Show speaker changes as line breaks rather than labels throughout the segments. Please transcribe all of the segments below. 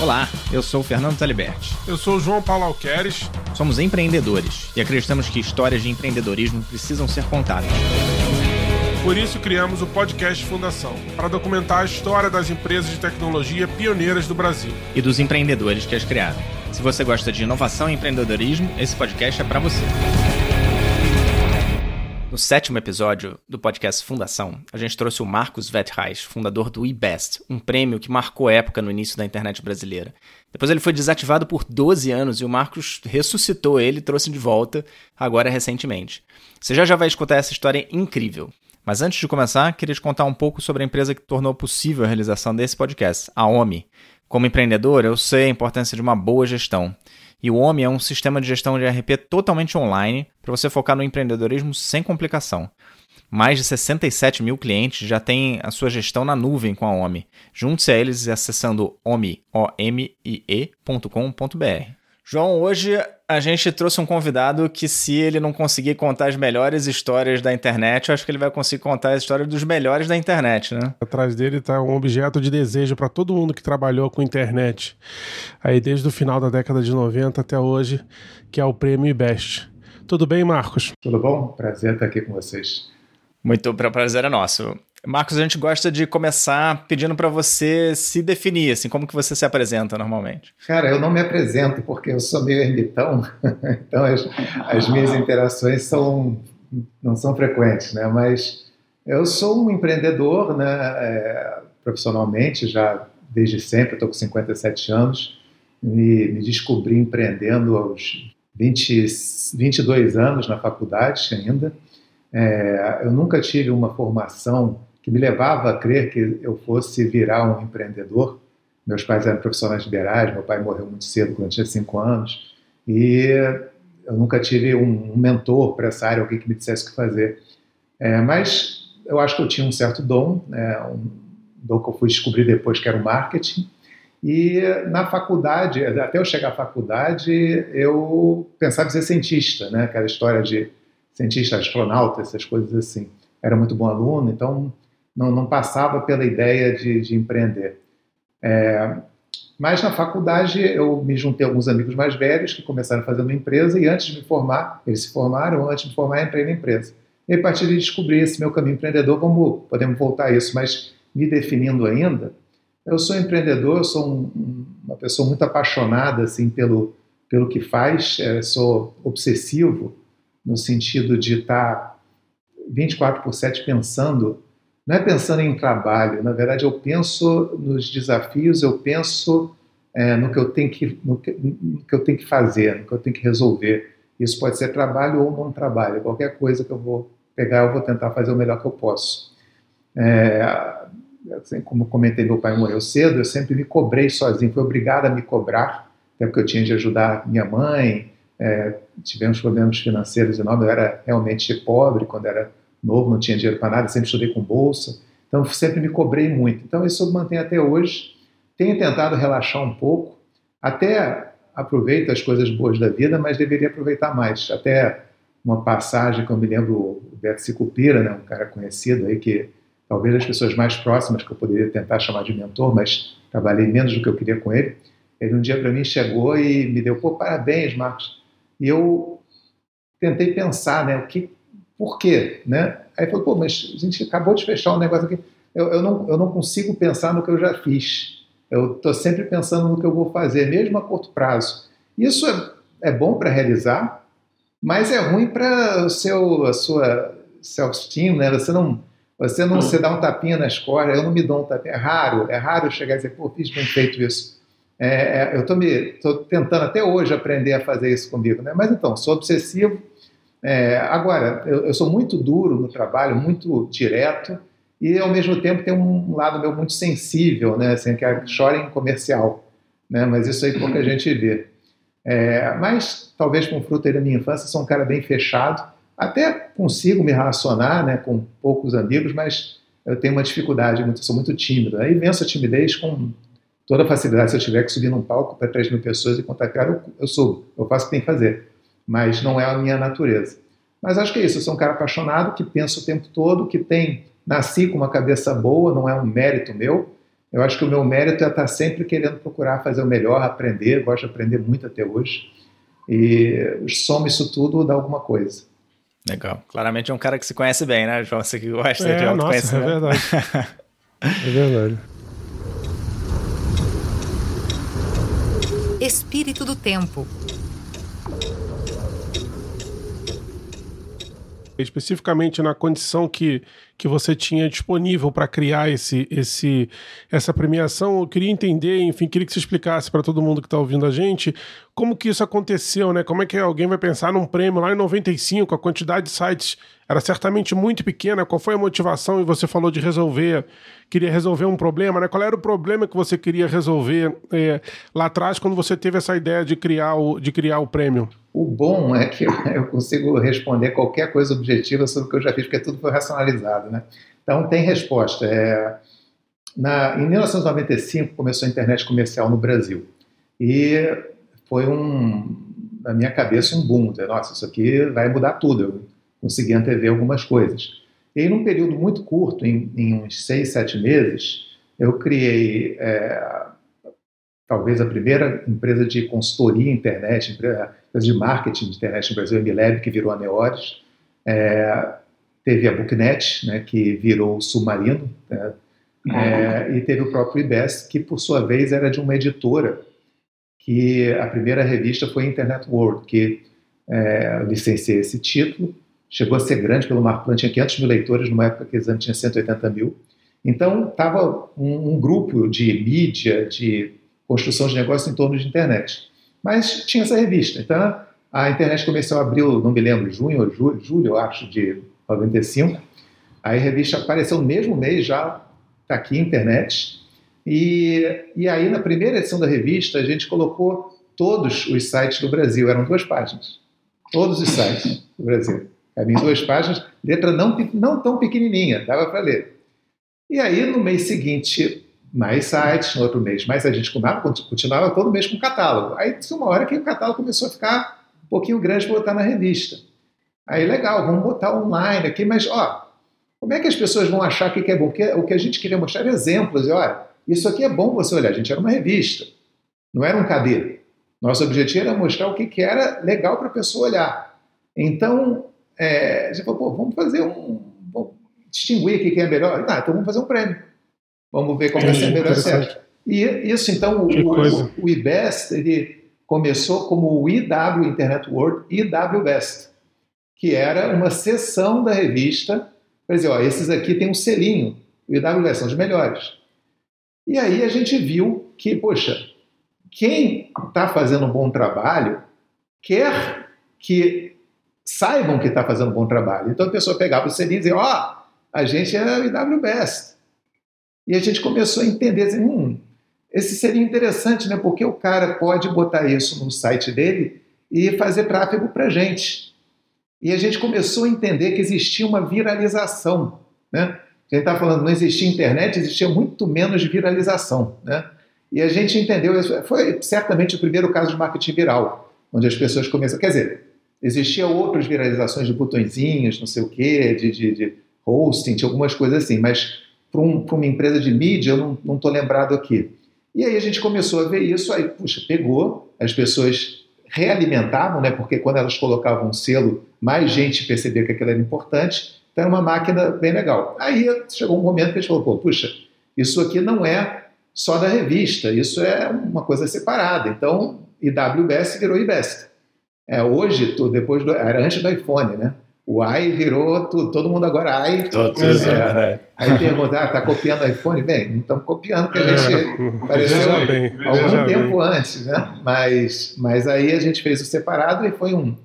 Olá, eu sou o Fernando Taliberti.
Eu sou o João Paulo Alqueres.
Somos empreendedores e acreditamos que histórias de empreendedorismo precisam ser contadas.
Por isso criamos o podcast Fundação, para documentar a história das empresas de tecnologia pioneiras do Brasil.
E dos empreendedores que as criaram. Se você gosta de inovação e empreendedorismo, esse podcast é para você. No sétimo episódio do podcast Fundação, a gente trouxe o Marcos Vetreis, fundador do eBest, um prêmio que marcou época no início da internet brasileira. Depois ele foi desativado por 12 anos e o Marcos ressuscitou ele e trouxe de volta, agora recentemente. Você já já vai escutar essa história incrível. Mas antes de começar, queria te contar um pouco sobre a empresa que tornou possível a realização desse podcast, a OMI. Como empreendedor, eu sei a importância de uma boa gestão. E o OMI é um sistema de gestão de RP totalmente online para você focar no empreendedorismo sem complicação. Mais de 67 mil clientes já têm a sua gestão na nuvem com a OMI. Junte-se a eles acessando omie.com.br. João, hoje a gente trouxe um convidado que, se ele não conseguir contar as melhores histórias da internet, eu acho que ele vai conseguir contar a história dos melhores da internet, né?
Atrás dele está um objeto de desejo para todo mundo que trabalhou com internet, aí desde o final da década de 90 até hoje, que é o Prêmio IBEST. Tudo bem, Marcos?
Tudo bom? Prazer estar aqui com vocês.
Muito prazer é nosso. Marcos, a gente gosta de começar pedindo para você se definir, assim, como que você se apresenta normalmente?
Cara, eu não me apresento porque eu sou meio ermitão, então as, as, minhas interações são, não são frequentes, né? Mas eu sou um empreendedor, né? É, profissionalmente, já desde sempre, estou com 57 anos, me, me descobri empreendendo aos 20, 22 anos na faculdade ainda. É, eu nunca tive uma formação que me levava a crer que eu fosse virar um empreendedor. Meus pais eram profissionais liberais, meu pai morreu muito cedo, quando eu tinha cinco anos, e eu nunca tive um mentor para essa área, alguém que me dissesse o que fazer. É, mas eu acho que eu tinha um certo dom, né, um dom que eu fui descobrir depois, que era o marketing. E na faculdade, até eu chegar à faculdade, eu pensava em ser cientista, né? aquela história de cientista, astronauta, essas coisas assim. Era muito bom aluno, então não, não passava pela ideia de, de empreender. É, mas na faculdade eu me juntei a alguns amigos mais velhos que começaram fazer uma empresa e antes de me formar, eles se formaram, antes de me formar entrei na empresa. E a partir de descobrir esse meu caminho empreendedor, vamos, podemos voltar a isso, mas me definindo ainda, eu sou empreendedor, eu sou um, uma pessoa muito apaixonada assim pelo, pelo que faz, é, sou obsessivo no sentido de estar 24 por 7 pensando não é pensando em trabalho, na verdade eu penso nos desafios, eu penso é, no, que eu tenho que, no que, no, que, eu tenho que fazer, no que eu tenho que resolver. Isso pode ser trabalho ou não trabalho, qualquer coisa que eu vou pegar, eu vou tentar fazer o melhor que eu posso. É, assim, como comentei, meu pai morreu cedo, eu sempre me cobrei sozinho, fui obrigado a me cobrar, até porque eu tinha de ajudar minha mãe, é, tivemos problemas financeiros enormes, eu era realmente pobre quando era novo, não tinha dinheiro para nada, sempre estudei com bolsa, então sempre me cobrei muito. Então isso eu mantenho até hoje. Tenho tentado relaxar um pouco, até aproveito as coisas boas da vida, mas deveria aproveitar mais. Até uma passagem que eu me lembro, o Beto Sicupira, né, um cara conhecido aí, que talvez as pessoas mais próximas que eu poderia tentar chamar de mentor, mas trabalhei menos do que eu queria com ele. Ele um dia para mim chegou e me deu, pô, parabéns, Marcos. E eu tentei pensar, né, o que por quê? Né? Aí falou, pô, mas a gente acabou de fechar um negócio aqui. Eu, eu, não, eu não consigo pensar no que eu já fiz. Eu estou sempre pensando no que eu vou fazer, mesmo a curto prazo. Isso é, é bom para realizar, mas é ruim para o seu, a sua self-esteem, né? Você não, você não se dá um tapinha nas costas, eu não me dou um tapinha. É raro, é raro chegar e dizer, pô, fiz bem feito isso. É, é eu estou tentando até hoje aprender a fazer isso comigo, né? Mas então, sou obsessivo, é, agora, eu, eu, sou muito duro no trabalho, muito direto, e ao mesmo tempo tem um lado meu muito sensível, né? Assim, que é, chora em comercial, né? Mas isso aí pouca gente vê. É, mas talvez com fruto da minha infância, sou um cara bem fechado, até consigo me relacionar, né, com poucos amigos, mas eu tenho uma dificuldade, muito, sou muito tímido. Aí a timidez com toda facilidade. Se eu tiver que subir num palco para 3 mil pessoas e contar cara, eu, eu subo, eu faço o que tem que fazer mas não é a minha natureza. Mas acho que é isso, eu sou um cara apaixonado, que pensa o tempo todo, que tem, nasci com uma cabeça boa, não é um mérito meu, Eu acho que o meu mérito é estar sempre querendo procurar fazer o melhor, aprender, gosto de aprender muito até hoje. E soma isso tudo dá alguma coisa.
Legal. Claramente é um cara que se conhece bem, né, João? Você que gosta
é,
de
autoconhecimento. É verdade. é verdade.
Espírito do Tempo.
Especificamente na condição que, que você tinha disponível para criar esse, esse, essa premiação, eu queria entender, enfim, queria que você explicasse para todo mundo que está ouvindo a gente como que isso aconteceu, né? Como é que alguém vai pensar num prêmio lá em 95, a quantidade de sites era certamente muito pequena, qual foi a motivação? E você falou de resolver, queria resolver um problema, né? Qual era o problema que você queria resolver é, lá atrás quando você teve essa ideia de criar o, de criar o prêmio?
O bom é que eu consigo responder qualquer coisa objetiva sobre o que eu já fiz, porque tudo foi racionalizado, né? Então tem resposta. É, na, em 1995 começou a internet comercial no Brasil e foi um, na minha cabeça um boom. Nossa, isso aqui vai mudar tudo. Eu consegui antever algumas coisas. E num período muito curto, em, em uns seis, sete meses, eu criei é, talvez a primeira empresa de consultoria internet, empresa de marketing de internet no Brasil, a Emilab, que virou a Neores. É, teve a Booknet, né, que virou o Submarino, né, é, e teve o próprio IBES, que por sua vez era de uma editora, que a primeira revista foi Internet World, que é, licenciei esse título, chegou a ser grande pelo Marco Plan, tinha 500 mil leitores, numa época que o exame tinha 180 mil. Então, estava um, um, grupo de mídia, de construção de negócio em torno de internet. Mas tinha essa revista. Então, a internet comercial abriu, não me lembro, junho ou julho, julho acho, de 95. Aí a revista apareceu no mesmo mês, já está aqui, internet. E, e aí, na primeira edição da revista, a gente colocou todos os sites do Brasil, eram duas páginas. Todos os sites do Brasil. Em duas páginas, letra não, não tão pequenininha, dava para ler. E aí, no mês seguinte, mais sites, no outro mês mais a gente continuava, continuava todo mês com catálogo. Aí tinha uma hora que o catálogo começou a ficar um pouquinho grande para botar na revista. Aí, legal, vamos botar online aqui, mas, ó, como é que as pessoas vão achar que é bom? Porque o que a gente queria mostrar era exemplos. E, olha, isso aqui é bom você olhar. A gente era uma revista, não era um KD. Nosso objetivo era mostrar o que, que era legal para a pessoa olhar. Então, é, a gente falou, pô, vamos fazer um. Vamos distinguir o que é melhor. Ah, então vamos fazer um prêmio. Vamos ver qual vai ser melhor certo. E isso, então, o, o, o, IBEST, ele começou como o IW Internet World IW Best, que era uma seção da revista para dizer, ó, esses aqui tem um selinho, o IW Best são os melhores. E aí a gente viu que, poxa, quem está fazendo um bom trabalho quer que saibam que está fazendo um bom trabalho. Então a pessoa pegava o selinho e dizia: Ó, oh, a gente é o IW Best. E a gente começou a entender assim, hum, esse seria interessante, né? Porque o cara pode botar isso no site dele e fazer tráfego para gente. E a gente começou a entender que existia uma viralização, né? A gente está falando, não existia internet, existia muito menos viralização, né? E a gente entendeu, foi certamente o primeiro caso de marketing viral, onde as pessoas começam, quer dizer, Existia outras viralizações de botõezinhos, não sei o quê, de, de, de hosting, de algumas coisas assim, mas para um, uma empresa de mídia eu não estou lembrado aqui. E aí a gente começou a ver isso, aí, puxa, pegou, as pessoas realimentavam, né, porque quando elas colocavam um selo, mais gente percebia que aquilo era importante, então era uma máquina bem legal. Aí chegou um momento que a gente falou, puxa, isso aqui não é só da revista, isso é uma coisa separada. Então, IWBS virou IBEST. É, hoje, depois do, era antes do iPhone, né? O i virou tu, todo mundo agora i.
Todos, é,
é. Aí pergunta, ah, tá copiando o iPhone? Bem, não estamos copiando, porque a gente é, apareceu bem, algum tempo bem. antes, né? Mas, mas aí a gente fez o separado e foi um,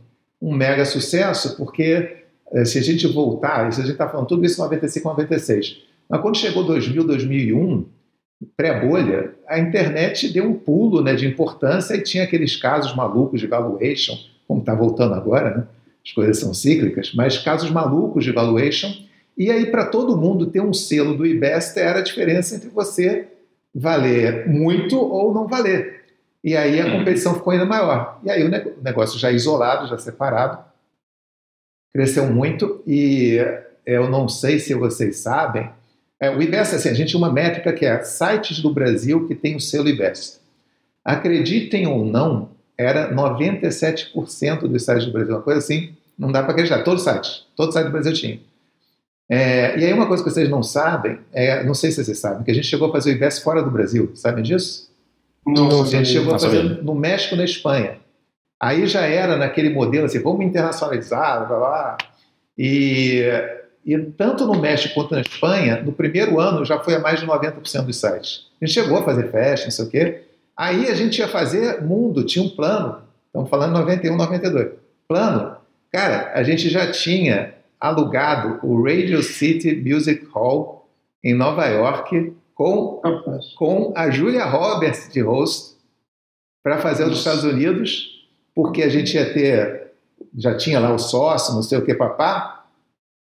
um mega sucesso, porque eh, se a gente voltar, se a gente está falando tudo isso em 95, 96, mas quando chegou 2000, 2001, pré-bolha, a internet deu um pulo né, de importância e tinha aqueles casos malucos de valuation, como está voltando agora, né? As coisas são cíclicas, mas casos malucos de valuation. E aí, para todo mundo ter um selo do IBEST era a diferença entre você valer muito ou não valer. E aí a competição ficou ainda maior. E aí o negócio já isolado, já separado, cresceu muito. E eu não sei se vocês sabem, É, o IBEST, assim, a gente tem uma métrica que é sites do Brasil que tem o selo IBEST. Acreditem ou não, era 97% dos sites do Brasil, uma coisa assim, não dá para acreditar. Todos os sites, todos os sites do Brasil tinham. É, e aí uma coisa que vocês não sabem, é, não sei se vocês sabem, que a gente chegou a fazer o IBEST fora do Brasil, sabem disso?
Não,
a gente chegou
não
a fazer
sabia.
no México e na Espanha. Aí já era naquele modelo assim, vamos internacionalizar, blá, blá, blá. E, e tanto no México quanto na Espanha, no primeiro ano já foi a mais de 90% dos sites. A gente chegou a fazer festa, não sei o quê. Aí a gente ia fazer mundo, tinha um plano. Estamos falando 91, 92. Plano. Cara, a gente já tinha alugado o Radio City Music Hall em Nova York com com a Julia Roberts de host para fazer os
Nossa.
Estados Unidos, porque a gente ia ter, já tinha lá o sócio, não sei o que, papá.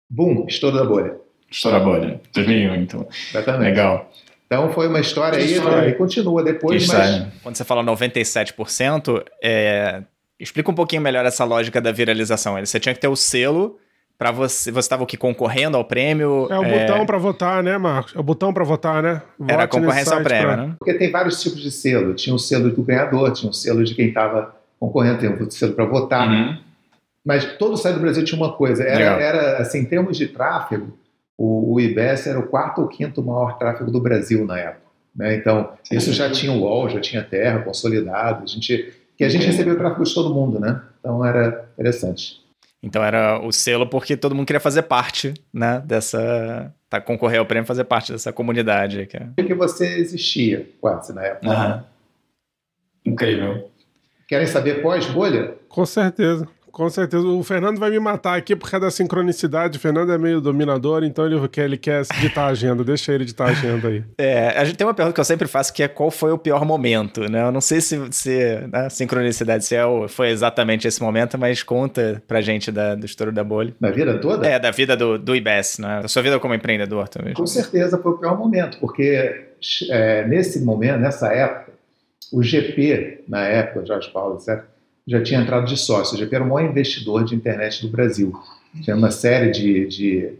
Bum, estouro da bolha.
Estoura a bolha. 2001, então.
Exatamente.
Legal.
Então foi uma história
Que
aí,
história.
e continua depois, mas.
Quando você fala 97%, é... explica um pouquinho melhor essa lógica da viralização. Você tinha que ter o selo para você. Você estava aqui concorrendo ao prêmio.
É o
é,
botão pra votar, né, Marcos? É o botão pra votar, né?
Era a
Vote
concorrência ao prêmio,
pra-
né?
porque tem vários tipos de selo. Tinha o selo do ganhador, tinha o selo de quem estava concorrendo, tem o selo para votar.
Uhum.
Mas todo site do Brasil tinha uma coisa.
Legal.
Era, era assim, em termos de tráfego, o, o IBS era o quarto ou quinto maior tráfego do Brasil na época. né? Então,
Sim.
isso já tinha o UOL, já tinha Terra consolidado. A gente, que a gente recebeu tráfego de todo mundo, né? Então era interessante.
Então era o selo porque todo mundo queria fazer parte, né? Dessa. Tá, concorrer ao prêmio, fazer parte dessa comunidade. Que é...
Porque você existia quase na época.
Aham. Incrível.
Querem saber pós-bolha?
Com certeza. Com certeza. O Fernando vai me matar aqui por causa da sincronicidade. O Fernando é meio dominador, então ele quer, ele quer editar a agenda. Deixa ele editar a agenda aí.
É, a gente tem uma pergunta que eu sempre faço que é qual foi o pior momento, né? Eu não sei se, se né, sincronicidade se é o- foi exatamente esse momento, mas conta pra gente da, do estouro da bolha.
Na vida toda?
É, da vida do, do IBES, né? Da sua vida como empreendedor também.
Com certeza foi o pior momento, porque é, nesse momento, nessa época, o GP, na época, Jorge Paulo, etc., já tinha entrado de sócio. GP era o maior investidor de internet do Brasil. Tinha uma série de. de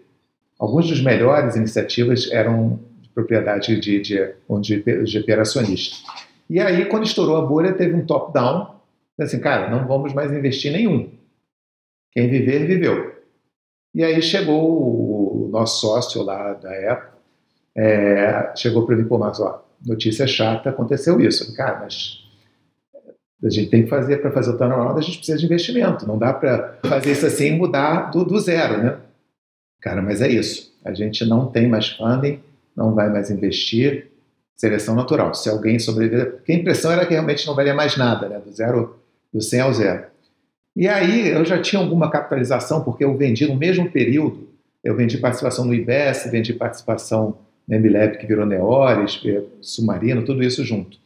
alguns dos melhores iniciativas eram de propriedade de, de onde o GP, era acionista. E aí, quando estourou a bolha, teve um top-down. Assim, cara, não vamos mais investir nenhum. Quem viver, viveu. E aí chegou o nosso sócio lá da época, é, chegou para mim, pô, Marcos, ó, notícia chata, aconteceu isso. Cara, mas a gente tem que fazer, para fazer o turnaround, a gente precisa de investimento. Não dá para fazer isso assim e mudar do, do zero, né? Cara, mas é isso. A gente não tem mais funding, não vai mais investir. Seleção natural. Se alguém sobreviver. Porque a impressão era que realmente não valia mais nada, né? Do zero, do 100 ao zero. E aí eu já tinha alguma capitalização, porque eu vendi no mesmo período, eu vendi participação no IBES, vendi participação na MLab, que virou Neores, Submarino, tudo isso junto.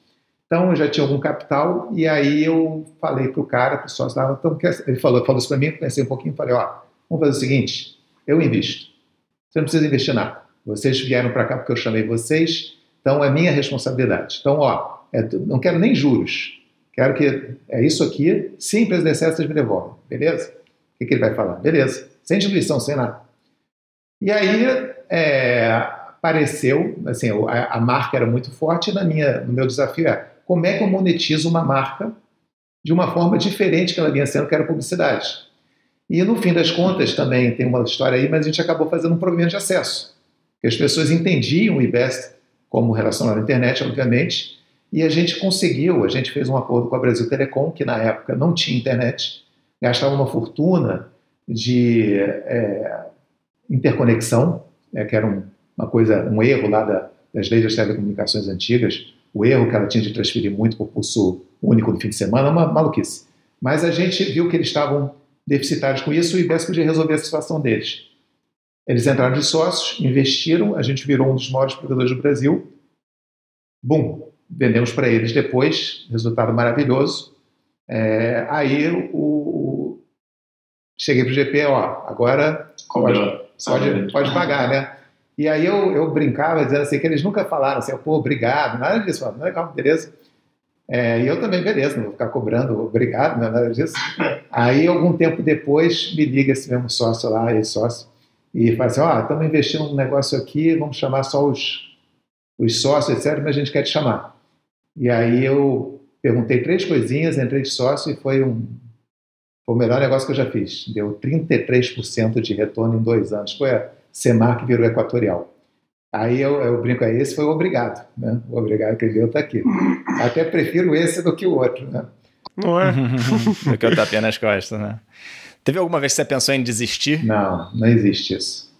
Então eu já tinha algum capital, e aí eu falei para o cara, para o então, ele falou, falou isso para mim, pensei um pouquinho, falei, ó, vamos fazer o seguinte, eu invisto. Você não precisa investir nada. Vocês vieram para cá porque eu chamei vocês, então é minha responsabilidade. Então, ó, é não quero nem juros. Quero que é isso aqui, se a empresa der certo, vocês me devolvem. Beleza? O que, que ele vai falar? Beleza. Sem diluição, sem nada. E aí é, apareceu, assim, a, a marca era muito forte, e na minha, no meu desafio é como é que eu monetizo uma marca de uma forma diferente que ela vinha sendo, que era publicidade. E no fim das contas também tem uma história aí, mas a gente acabou fazendo um programa de acesso. Que as pessoas entendiam o IBEST como relacionado à internet, obviamente, e a gente conseguiu, a gente fez um acordo com a Brasil Telecom, que na época não tinha internet, gastava uma fortuna de é, interconexão, né, que era um, uma coisa, um erro lá da, das leis das telecomunicações antigas, o erro que ela tinha de transferir muito por pulso único no fim de semana, uma maluquice. Mas a gente viu que eles estavam deficitários com isso e o IBES podia resolver a situação deles. Eles entraram de sócios, investiram, a gente virou um dos maiores provedores do Brasil. Bum, vendemos para eles depois, resultado maravilhoso. É, aí o, o- cheguei para o GP, ó, agora pode, pode, pode pagar, né? E aí eu, eu brincava dizendo assim, que eles nunca falaram assim, pô, obrigado, nada disso, Falaram, legal, beleza. É, e eu também, beleza, não vou ficar cobrando, obrigado, não é nada disso. Aí, algum tempo depois, me liga esse mesmo sócio lá, esse sócio, e fala assim, ó, oh, estamos investindo num negócio aqui, vamos chamar só os, os sócios, etc., mas a gente quer te chamar. E aí eu perguntei três coisinhas, entrei de sócio e foi um foi o melhor negócio que eu já fiz. Deu 33% de retorno em dois anos. Foi a Semar que virou Equatorial. Aí eu, eu brinco, aí esse foi o obrigado. Né? O obrigado que ele deu está aqui. Até prefiro esse do que o outro. Né?
Não é?
do que o tapinha nas costas, né? Teve alguma vez que você pensou em desistir?
Não, não existe isso.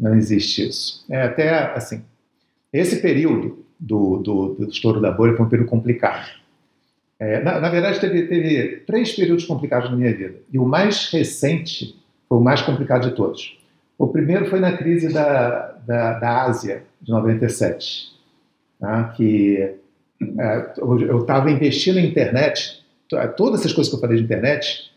Não existe isso. É até assim. Esse período do, do, do estouro da bolha foi um período complicado. É, na, na, verdade, teve, teve três períodos complicados na minha vida. E o mais recente foi o mais complicado de todos. O primeiro foi na crise da, da, da Ásia, de 97, tá? que é, eu estava investindo na internet, todas essas coisas que eu falei de internet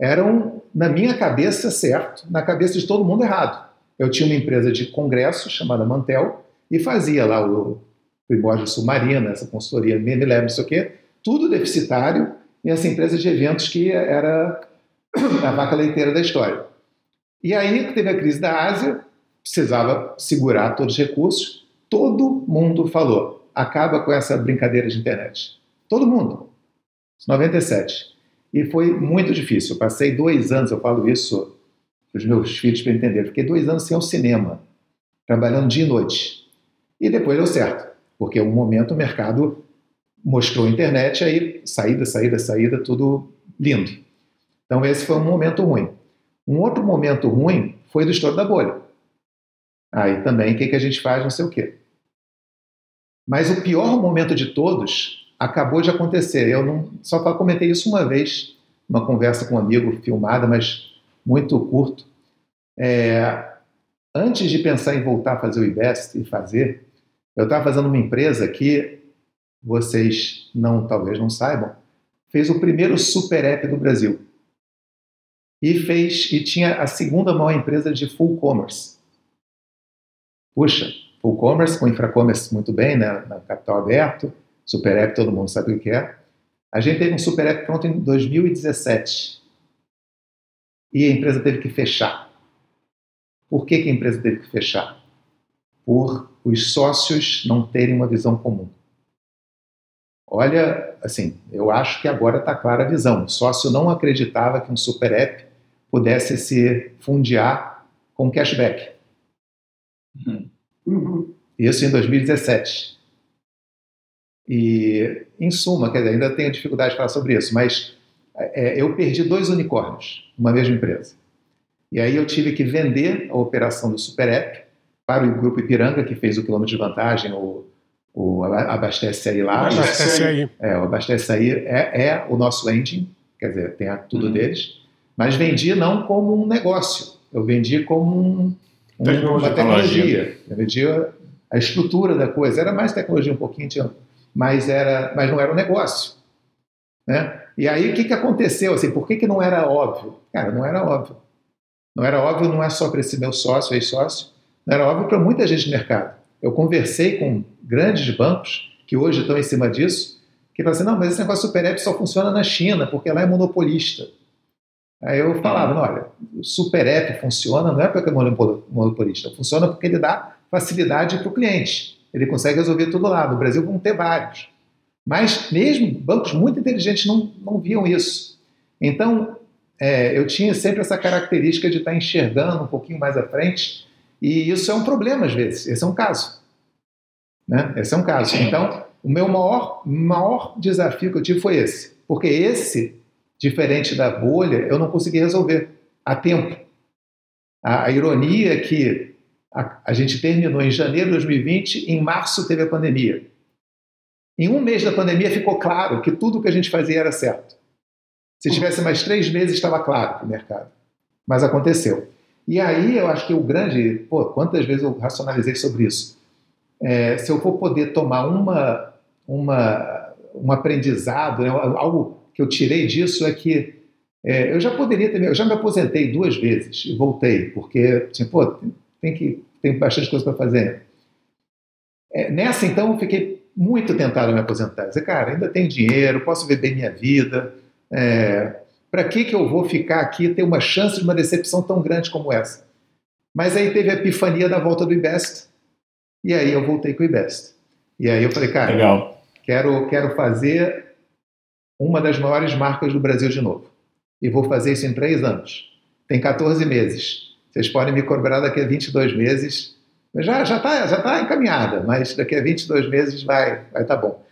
eram, na minha cabeça, certo, na cabeça de todo mundo, errado. Eu tinha uma empresa de congresso chamada Mantel e fazia lá o Primórdio Submarina, essa consultoria, lembro, não sei o quê, tudo deficitário, e essa empresa de eventos que era a vaca leiteira da história. E aí teve a crise da Ásia, precisava segurar todos os recursos, todo mundo falou, acaba com essa brincadeira de internet. Todo mundo. 97. E foi muito difícil. Eu passei dois anos, eu falo isso para os meus filhos para entender, fiquei dois anos sem o cinema, trabalhando dia e noite. E depois deu certo, porque um momento o mercado mostrou a internet, aí saída, saída, saída, tudo lindo. Então esse foi um momento ruim. Um outro momento ruim foi do estouro da bolha. Aí também, o que, que a gente faz, não sei o quê. Mas o pior momento de todos acabou de acontecer. Eu não só comentei isso uma vez, uma conversa com um amigo filmada, mas muito curto. É, antes de pensar em voltar a fazer o IBEST e fazer, eu estava fazendo uma empresa que vocês não talvez não saibam, fez o primeiro super app do Brasil. E fez e tinha a segunda maior empresa de full commerce. Puxa, full commerce com infracommerce muito bem, né, na capital aberto, super app todo mundo sabe o que é. A gente teve um super app pronto em 2017. E a empresa teve que fechar. Por que, que a empresa teve que fechar? Por os sócios não terem uma visão comum. Olha, assim, eu acho que agora está clara a visão. O sócio não acreditava que um super app pudesse se fundiar com cashback. Uhum. Isso em 2017. E, em suma, quer dizer, ainda tenho dificuldade de falar sobre isso, mas é, eu perdi dois unicórnios numa mesma empresa. E aí eu tive que vender a operação do Super App para o Grupo Ipiranga, que fez o quilômetro de vantagem, o o Abastece Aí lá.
Abastece Aí.
É, o Abastece Aí é, é o nosso engine, quer dizer, tem tudo uhum. deles, mas vendi não como um negócio, eu vendi como um, um, tecnologia. uma tecnologia. Eu vendia a estrutura da coisa, era mais tecnologia um pouquinho, mas, era, mas não era um negócio. Né? E aí o que, que aconteceu? Assim, por que, que não era óbvio? Cara, não era óbvio. Não era óbvio, não é só para esse meu sócio, ex-sócio, não era óbvio para muita gente no mercado. Eu conversei com grandes bancos que hoje estão em cima disso, que falam assim, não, mas esse negócio Super App só funciona na China, porque lá é monopolista. Aí eu falava, olha, o Super App funciona não é porque é monopolista, funciona porque ele dá facilidade para o cliente. Ele consegue resolver tudo lá. No Brasil vão ter vários. Mas mesmo bancos muito inteligentes não, não viam isso. Então, é, eu tinha sempre essa característica de estar enxergando um pouquinho mais à frente e isso é um problema às vezes. Esse é um caso. Né? Esse é um caso. Então, o meu maior, maior desafio que eu tive foi esse. Porque esse, diferente da bolha, eu não consegui resolver a tempo. A, a ironia é que a, a gente terminou em janeiro de 2020, em março teve a pandemia. Em um mês da pandemia ficou claro que tudo que a gente fazia era certo. Se tivesse mais três meses, estava claro para o mercado. Mas aconteceu. E aí eu acho que o grande, pô, quantas vezes eu racionalizei sobre isso? É, se eu for poder tomar uma, uma, um aprendizado, né, algo que eu tirei disso é que é, eu já poderia ter, eu já me aposentei duas vezes e voltei, porque, assim, pô, tem, que, tem bastante coisa para fazer. É, nessa, então, eu fiquei muito tentado a me aposentar. Dizer, cara, ainda tenho dinheiro, posso viver minha vida, é, para que, que eu vou ficar aqui ter uma chance de uma decepção tão grande como essa? Mas aí teve a epifania da volta do IBEST, e aí eu voltei com o IBEST. E aí eu falei, cara, Legal. Quero, quero fazer uma das maiores marcas do Brasil de novo. E vou fazer isso em três anos. Tem 14 meses. Vocês podem me cobrar daqui a 22 meses. Já está já tá, já tá encaminhada, mas daqui a 22 meses vai estar vai tá bom.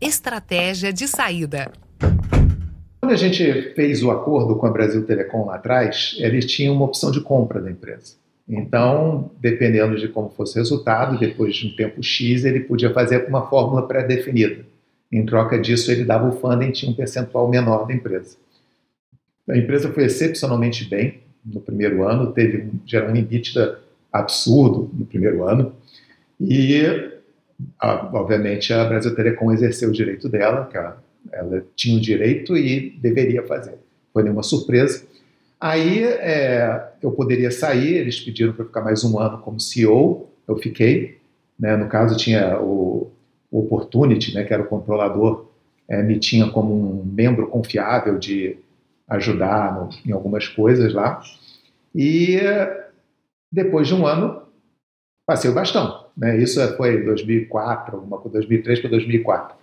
Estratégia de saída.
Quando a gente fez o acordo com a Brasil Telecom lá atrás, eles tinham uma opção de compra da empresa. Então, dependendo de como fosse o resultado, depois de um tempo X, ele podia fazer uma fórmula pré-definida. Em troca disso, ele dava o funding, tinha um percentual menor da empresa. A empresa foi excepcionalmente bem no primeiro ano, teve gerou um EBITDA absurdo no primeiro ano, e obviamente a Brasil Telecom exerceu o direito dela, que ela tinha o direito e deveria fazer. Foi nenhuma surpresa. Aí é, eu poderia sair, eles pediram para ficar mais um ano como CEO, eu fiquei. Né, no caso, tinha o Opportunity, né, que era o controlador, é, me tinha como um membro confiável de ajudar no, em algumas coisas lá. E depois de um ano, passei o bastão. Né? Isso foi 2004, alguma coisa, 2003 para 2004.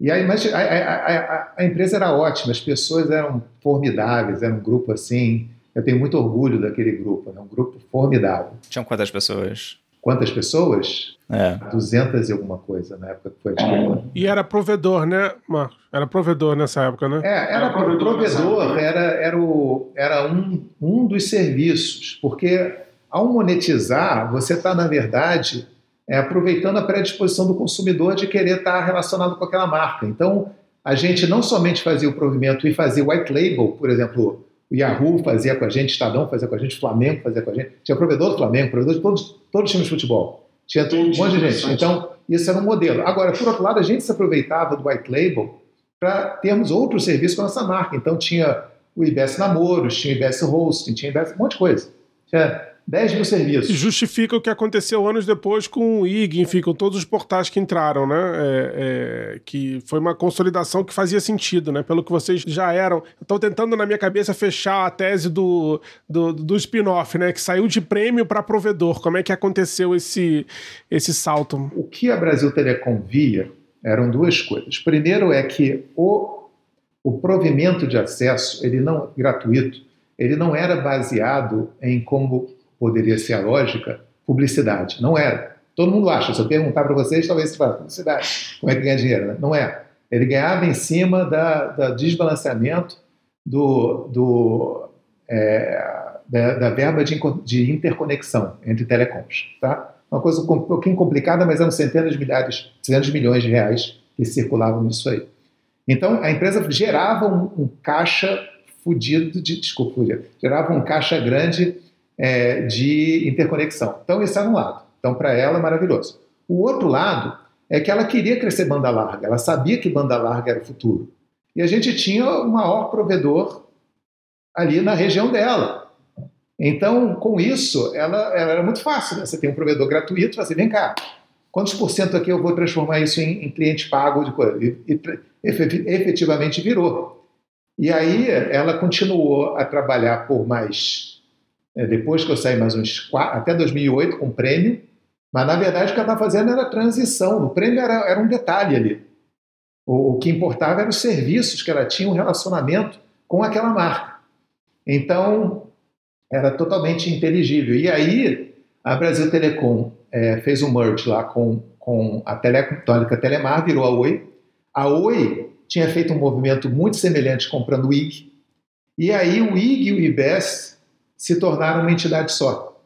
E aí, mas a, a, a, empresa era ótima, as pessoas eram formidáveis, era um grupo assim. Eu tenho muito orgulho daquele grupo, né? um grupo formidável.
Tinham quantas pessoas?
Quantas pessoas? É. 200 e alguma coisa na época que foi adquirida.
E era provedor, né, Marcos? Era provedor nessa época, né?
É, era, era provedor, provedor era, era, o, era um, um dos serviços, porque ao monetizar, você está, na verdade, é, aproveitando a predisposição do consumidor de querer estar relacionado com aquela marca. Então, a gente não somente fazia o provimento e fazia white label, por exemplo, o Yahoo fazia com a gente, Estadão fazia com a gente, Flamengo fazia com a gente, tinha provedor do Flamengo, provedor de todos, todos os times de futebol. Tinha um monte de gente. Então, isso era um modelo. Agora, por outro lado, a gente se aproveitava do white label para termos outros serviços com a nossa marca. Então, tinha o IBS Namoros, tinha o IBS Hosting, tinha IBS, um monte de coisa. Tinha 10 mil serviços.
Justifica o que aconteceu anos depois com o IG, enfim, com todos os portais que entraram, né? É, é, que foi uma consolidação que fazia sentido, né? Pelo que vocês já eram. Estou tentando na minha cabeça fechar a tese do, do, do spin-off, né? Que saiu de prêmio para provedor. Como é que aconteceu esse, esse salto?
O que a Brasil Telecom via eram duas coisas. Primeiro é que o, o provimento de acesso, ele não gratuito, ele não era baseado em como poderia ser a lógica, publicidade. Não era. Todo mundo acha. Se eu perguntar para vocês, talvez você fale, publicidade, como é que ganha dinheiro? Né? Não é. Ele ganhava em cima da, da desbalanceamento do, do, é, da, da, verba de, de, interconexão entre telecoms. Tá? Uma coisa um pouquinho complicada, mas eram centenas de milhares, centenas de milhões de reais que circulavam nisso aí. Então, a empresa gerava um, um caixa fudido, de, desculpa, gerava um caixa grande é, de interconexão. Então, esse era um lado. Então, para ela, maravilhoso. O outro lado é que ela queria crescer banda larga, ela sabia que banda larga era o futuro. E a gente tinha o maior provedor ali na região dela. Então, com isso, ela, ela era muito fácil. Né? Você tem um provedor gratuito, você vem cá, quantos por cento aqui eu vou transformar isso em, em cliente pago de coisa? E, e efetivamente virou. E aí ela continuou a trabalhar por mais depois que eu saí mais uns quatro, até 2008 com prêmio, mas na verdade o que ela estava fazendo era transição. O prêmio era, era um detalhe ali. O, o, que importava eram os serviços que ela tinha, um relacionamento com aquela marca. Então era totalmente inteligível. E aí a Brasil Telecom é, fez um merge lá com, com a Telectônica Telemar, virou a Oi. A Oi tinha feito um movimento muito semelhante comprando o IG. E aí o IG e o IBES se tornaram uma entidade só,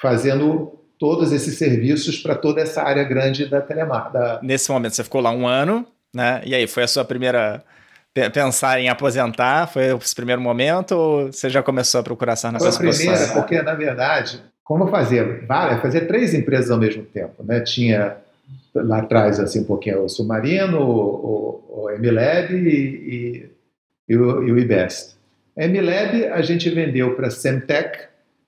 fazendo todos esses serviços para toda essa área grande da Telemar. Da...
Nesse momento você ficou lá um ano, né? E aí foi a sua primeira pensar em aposentar? Foi esse primeiro momento ou você já começou a procurar essa
Foi a primeira, porque na verdade, como eu fazia várias, fazia três empresas ao mesmo tempo, né? Tinha lá atrás assim um pouquinho o Submarino, o, o, o e, e, e, o, e o IBEST. A MLab a gente vendeu para a Semtech,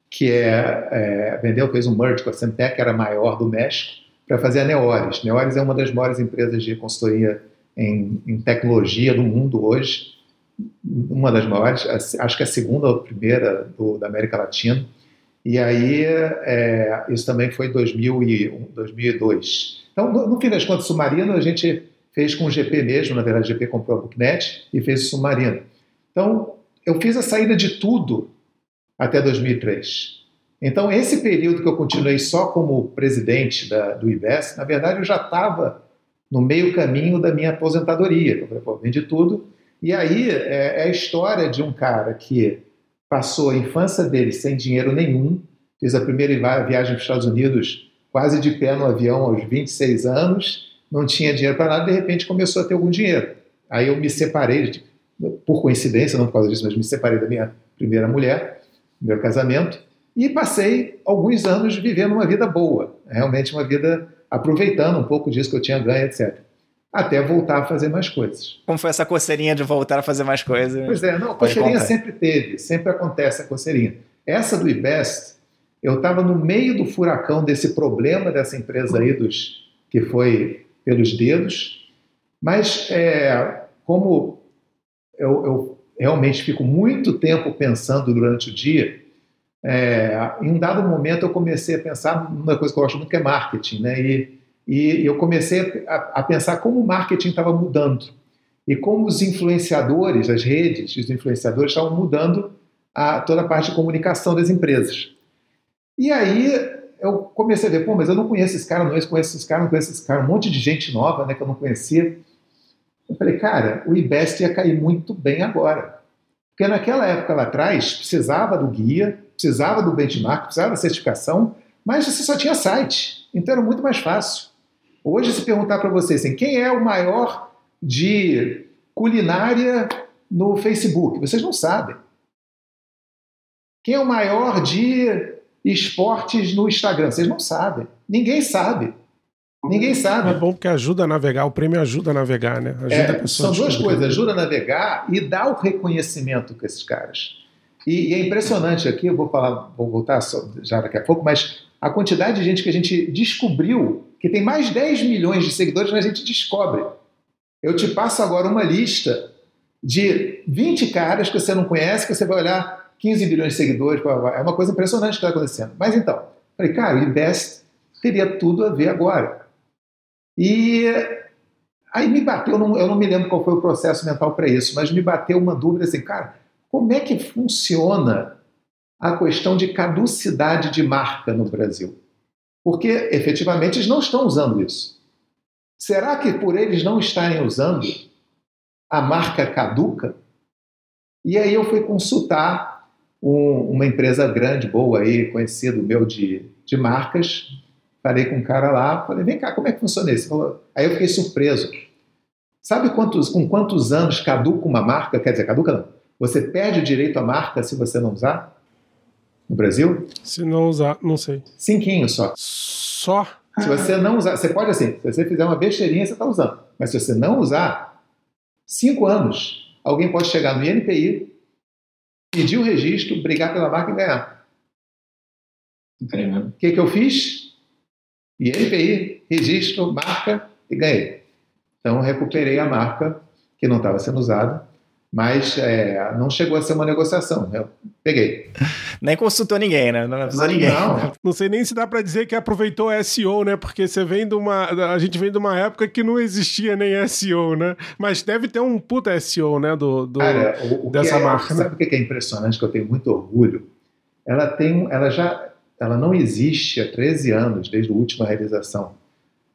que é, é, vendeu, fez um merge com a Semtech, que era maior do México, para fazer a Neores. Neores é uma das maiores empresas de consultoria em, em tecnologia do mundo hoje. uma das maiores, acho que a segunda ou primeira do, da América Latina. E aí, é, isso também foi em 2001, 2002. Então, no, no, fim das contas, Submarino a gente fez com o GP mesmo, na verdade, o GP comprou a Booknet e fez o Submarino. Então, eu fiz a saída de tudo até 2003. Então, esse período que eu continuei só como presidente da, do IBES, na verdade, eu já estava no meio caminho da minha aposentadoria. Eu falei, pô, vendi tudo. E aí é, é, a história de um cara que passou a infância dele sem dinheiro nenhum, fez a primeira viagem para os Estados Unidos quase de pé no avião aos 26 anos, não tinha dinheiro para nada, de repente começou a ter algum dinheiro. Aí eu me separei, por coincidência, não por causa disso, mas me separei da minha primeira mulher, meu casamento, e passei alguns anos vivendo uma vida boa, realmente uma vida aproveitando um pouco disso que eu tinha ganho, etc. Até voltar a fazer mais coisas.
Como foi essa coceirinha de voltar a fazer mais coisas?
Pois é, não, coceirinha sempre teve, sempre acontece a coceirinha. Essa do IBEST, eu estava no meio do furacão desse problema dessa empresa aí, dos, que foi pelos dedos, mas é, como eu, eu realmente fico muito tempo pensando durante o dia, é, em um dado momento eu comecei a pensar numa coisa que eu acho muito que é marketing, né? E, e eu comecei a, a pensar como o marketing estava mudando e como os influenciadores, as redes, os influenciadores estavam mudando a, toda a parte de comunicação das empresas. E aí eu comecei a ver, pô, mas eu não conheço esse cara, não conheço esse cara, não conheço esse cara, um monte de gente nova, né, que eu não conhecia. Eu falei, cara, o IBEST ia cair muito bem agora. Porque naquela época lá atrás, precisava do guia, precisava do benchmark, precisava da certificação, mas você só tinha site. Então era muito mais fácil. Hoje, se perguntar para vocês assim, quem é o maior de culinária no Facebook, vocês não sabem. Quem é o maior de esportes no Instagram? Vocês não sabem. Ninguém sabe. Ninguém sabe.
É bom porque ajuda a navegar, o prêmio ajuda a navegar, né? Ajuda
é, a são duas coisas, ajuda a navegar e dá o reconhecimento com esses caras. E, e, é impressionante aqui, eu vou falar, vou voltar já daqui a pouco, mas a quantidade de gente que a gente descobriu que tem mais de 10 milhões de seguidores, mas a gente descobre. Eu te passo agora uma lista de 20 caras que você não conhece, que você vai olhar 15 milhões de seguidores, é uma coisa impressionante que está acontecendo. Mas então, falei, cara, o Invest teria tudo a ver agora. E aí me bateu, eu não, me lembro qual foi o processo mental para isso, mas me bateu uma dúvida assim, cara, como é que funciona a questão de caducidade de marca no Brasil? Porque efetivamente eles não estão usando isso. Será que por eles não estarem usando, a marca caduca? E aí eu fui consultar um, uma empresa grande, boa aí, conhecido meu de, de marcas. Falei com um cara lá, falei, vem cá, como é que funciona isso? Falou, aí eu fiquei surpreso. Sabe quantos, com quantos anos caduca uma marca? Quer dizer, caduca não você perde o direito à marca se você não usar? No Brasil?
Se não usar, não sei.
Cinquinho só.
Só?
Se você não usar, você pode assim, se você fizer uma besteirinha, você está usando. Mas se você não usar, cinco anos, alguém pode chegar no INPI, pedir o registro, brigar pela marca e ganhar. O que, que eu fiz? INPI, registro, marca e ganhei. Então recuperei a marca que não estava sendo usada mas é, não chegou a ser uma negociação. Eu peguei.
Nem consultou ninguém, né? Não avisou ninguém.
Não. não sei nem se dá para dizer que aproveitou SEO, né? Porque você vem de uma. A gente vem de uma época que não existia nem SEO, né? Mas deve ter um puta SEO, né? Do, do
Cara, o, o dessa é, marca. Né? Sabe o que é impressionante, que eu tenho muito orgulho? Ela tem. Ela já. Ela não existe há 13 anos, desde a última realização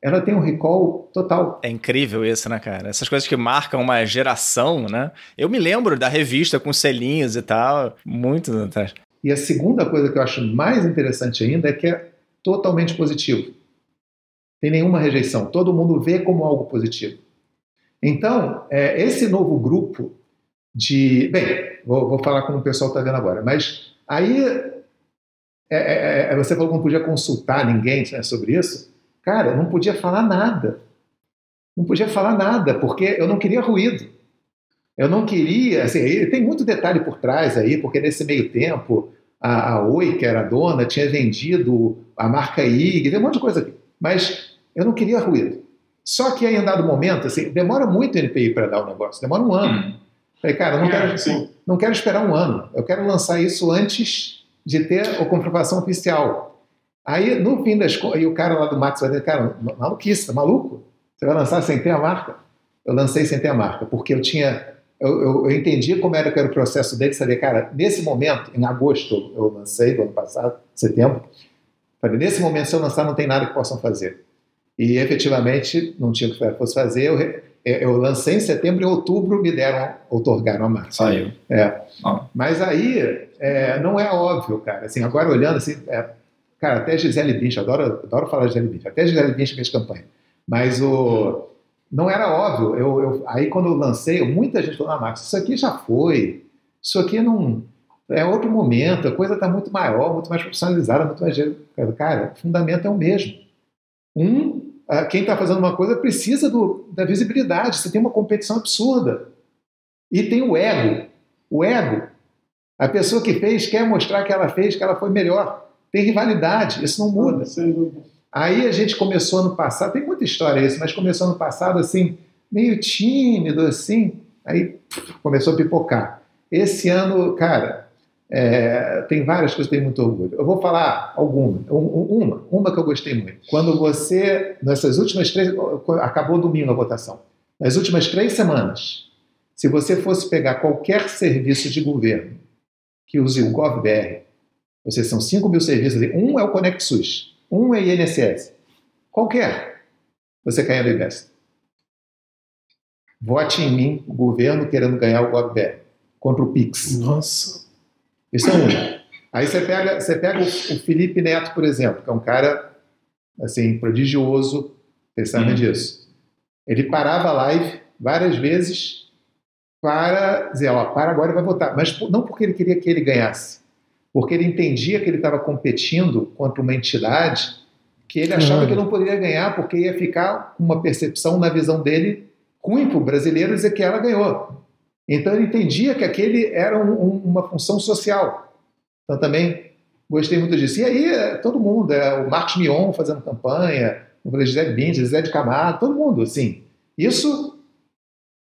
ela tem um recall total.
É incrível isso, né, cara? Essas coisas que marcam uma geração, né? Eu me lembro da revista com selinhos e tal, muito atrás.
E a segunda coisa que eu acho mais interessante ainda é que é totalmente positivo. Tem nenhuma rejeição. Todo mundo vê como algo positivo. Então, é, esse novo grupo de. Bem, vou, vou falar como o pessoal está vendo agora, mas aí é, é, é, você falou que não podia consultar ninguém né, sobre isso. Cara, eu não podia falar nada. Não podia falar nada, porque eu não queria ruído. Eu não queria. Assim, tem muito detalhe por trás aí, porque nesse meio tempo, a, a Oi, que era a dona, tinha vendido a marca IG, tem um monte de coisa aqui. Mas eu não queria ruído. Só que aí, em dado momento, assim, demora muito o NPI para dar o negócio, demora um ano. Falei, cara, não, quero, não quero esperar um ano. Eu quero lançar isso antes de ter a comprovação oficial. Aí, no fim das contas, e o cara lá do Max vai dizer, cara, maluquice, tá maluco? Você vai lançar sem ter a marca? Eu lancei sem ter a marca, porque eu tinha. Eu, eu, eu entendi como era que era o processo dele, saber, cara, nesse momento, em agosto, eu lancei, do ano passado, setembro, falei, nesse momento, se eu lançar, não tem nada que possam fazer. E efetivamente, não tinha o que fosse fazer, eu, eu lancei em setembro e outubro me deram, otorgaram a marca.
Saiu.
É. Ah. Mas aí, é, não é óbvio, cara. Assim, agora olhando assim, é, cara, até Gisele Bündchen, adoro, adoro falar de Gisele Bündchen, até Gisele Bündchen fez campanha. Mas o, não era óbvio. Eu, eu, aí quando eu lancei, muita gente falou, ah, Marcos, isso aqui já foi, isso aqui não... É outro momento, a coisa está muito maior, muito mais profissionalizada, muito mais... Cara, o fundamento é o mesmo. Um quem está fazendo uma coisa precisa do, da visibilidade. Você tem uma competição absurda. E tem o ego. O ego. A pessoa que fez quer mostrar que ela fez, que ela foi melhor. Tem rivalidade, isso não muda. Aí a gente começou no passado, tem muita história isso, mas começou no passado assim, meio tímido assim, aí começou a pipocar. Esse ano, cara, é, tem várias coisas que tenho muito orgulho. Eu vou falar alguma, uma, uma que eu gostei muito. Quando você, nessas últimas três, acabou domingo a votação, nas últimas três semanas, se você fosse pegar qualquer serviço de governo que use o GovBR, seja, são 5 mil serviços, um é o Conect SUS, um é INSS, qualquer, você cai no IBES. Vote em mim, o governo querendo ganhar o GovBR contra o PIX.
Nossa.
Isso é um. Aí você pega, você pega o, o Felipe Neto, por exemplo, que é um cara assim prodigioso, você sabe uhum. disso. Ele parava a live várias vezes para dizer, ó, para agora e vai votar, mas não porque ele queria que ele ganhasse, porque ele entendia que ele estava competindo contra uma entidade que ele achava uhum. que não poderia ganhar porque ia ficar uma percepção na visão dele ruim para o brasileiro dizer que ela ganhou. Então ele entendia que aquele era um, um, uma função social. Então também gostei muito disso. E aí é, todo mundo, é, o Marcos Mion fazendo campanha, o José Bindes, José de Camargo, todo mundo, assim. Isso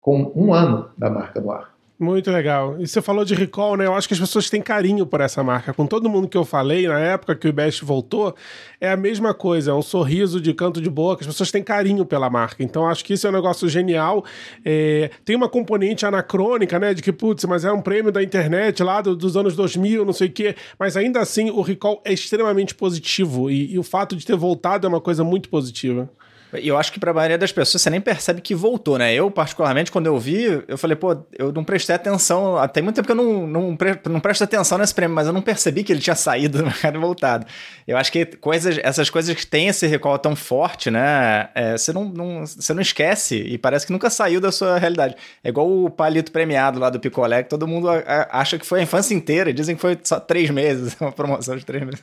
com um ano da marca no ar.
Muito legal. E você falou de recall, né? Eu acho que as pessoas têm carinho por essa marca. Com todo mundo que eu falei na época que o Best voltou, é a mesma coisa, é um sorriso de canto de boca. As pessoas têm carinho pela marca. Então acho que isso é um negócio genial. É... tem uma componente anacrônica, né? De que, putz, mas é um prêmio da internet lá do, dos anos 2000, não sei o quê. Mas ainda assim, o recall é extremamente positivo. E, e o fato de ter voltado é uma coisa muito positiva.
E eu acho que para a maioria das pessoas você nem percebe que voltou, né? Eu, particularmente, quando eu vi, eu falei, pô, eu não prestei atenção. Tem muito tempo que eu não, não, não presto atenção nesse prêmio, mas eu não percebi que ele tinha saído do mercado e voltado. Eu acho que coisas, essas coisas que têm esse recall tão forte, né? É, você, não, não, você não esquece e parece que nunca saiu da sua realidade. É igual o palito premiado lá do Picolé, que todo mundo acha que foi a infância inteira. Dizem que foi só três meses, uma promoção de três meses.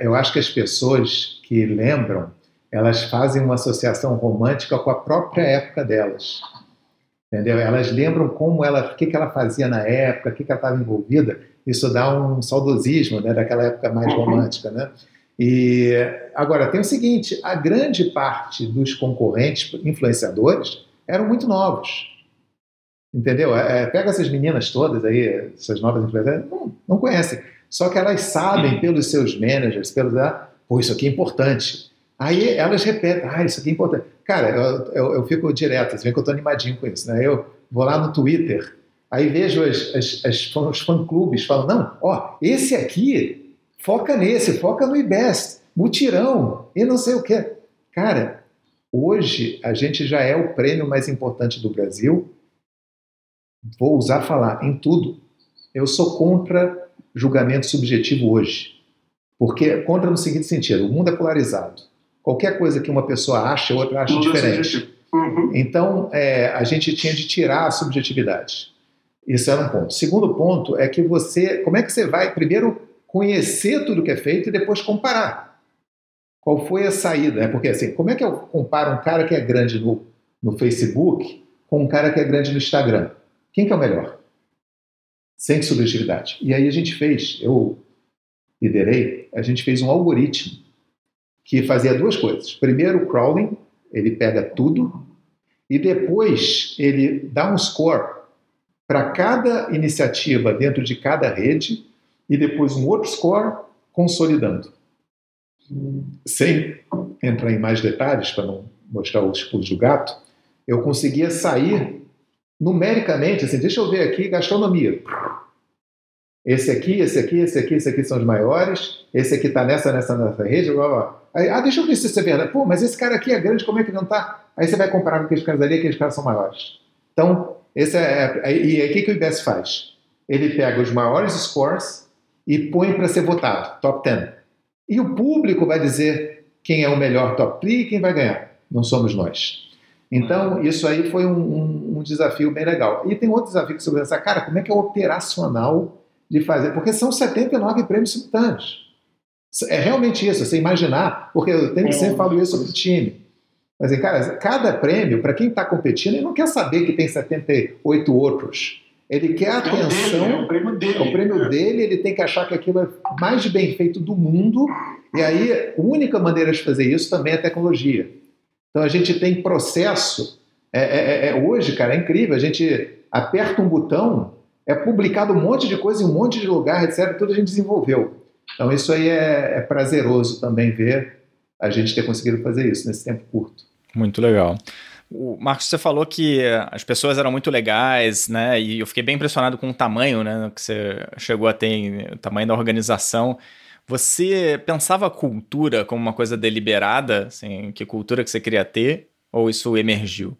eu acho que as pessoas que lembram elas fazem uma associação romântica com a própria época delas. Entendeu? Elas lembram como ela, o que, que ela fazia na época, o que, que ela estava envolvida. Isso dá um saudosismo né, daquela época mais romântica. Né? E agora tem o seguinte: a grande parte dos concorrentes influenciadores eram muito novos. Entendeu? É, é pega essas meninas todas aí, essas novas influenciadoras, não, não conhecem. Só que elas sabem pelos seus managers, pelos. Ah, pô, isso aqui é importante. Aí elas repetem, ah, isso aqui é importante. Cara, eu, eu, eu fico direto, você vê que eu estou animadinho com isso, né? Eu vou lá no Twitter, aí vejo as, as, as, os fã-clubes falando, não, ó, esse aqui, foca nesse, foca no IBEST, mutirão, e não sei o quê. Cara, hoje a gente já é o prêmio mais importante do Brasil, vou usar falar em tudo. Eu sou contra julgamento subjetivo hoje. Porque contra no seguinte sentido, o mundo é polarizado. Qualquer coisa que uma pessoa acha, outra acha Tudo diferente. Uhum. Então, é, a gente tinha de tirar a subjetividade. Isso era um ponto. Segundo ponto é que você, como é que você vai primeiro conhecer tudo que é feito e depois comparar? Qual foi a saída? É porque assim, como é que eu comparo um cara que é grande no, no Facebook com um cara que é grande no Instagram? Quem que é o melhor? Sem subjetividade. E aí a gente fez, eu liderei, a gente fez um algoritmo que fazia duas coisas. Primeiro, o crawling, ele pega tudo, e depois ele dá um score para cada iniciativa dentro de cada rede e depois um outro score consolidando. Sem entrar em mais detalhes, para não mostrar os pulos do gato, eu conseguia sair numericamente, assim, deixa eu ver aqui, gastronomia. Esse aqui, esse aqui, esse aqui, esse aqui são os maiores, esse aqui está nessa, nessa, nessa rede, blá, blá. Aí, ah, deixa eu ver se isso é verdade. Pô, mas esse cara aqui é grande, como é que não está? Aí você vai comparar com aqueles caras ali, aqueles caras são maiores. Então, esse é, é e aí o que, o IBS faz? Ele pega os maiores scores e põe para ser votado, top 10. E o público vai dizer quem é o melhor top 3 e quem vai ganhar. Não somos nós. Então, isso aí foi um, um, um desafio bem legal. E tem outro desafio que você vai pensar, cara, como é que é operacional de fazer? Porque são 79 prêmios simultâneos. É realmente isso, você imaginar, porque eu sempre, sempre falo isso sobre o time. Mas, cara, cada prêmio, para quem está competindo, ele não quer saber que tem 78 outros. Ele quer a atenção. É,
o prêmio dele.
É o prêmio dele, ele tem que achar que aquilo é mais bem feito do mundo. E aí, a única maneira de fazer isso também é tecnologia. Então, a gente tem processo. É, é, é, é hoje, cara, é incrível. A gente aperta um botão, é publicado um monte de coisa em um monte de lugar, etc. Tudo a gente desenvolveu. Então, isso aí é, é prazeroso também ver a gente ter conseguido fazer isso nesse tempo curto.
Muito legal. O Marcos, você falou que as pessoas eram muito legais, né? E eu fiquei bem impressionado com o tamanho, né? Que você chegou a ter, o tamanho da organização. Você pensava a cultura como uma coisa deliberada? Assim, que cultura que você queria ter? Ou isso emergiu?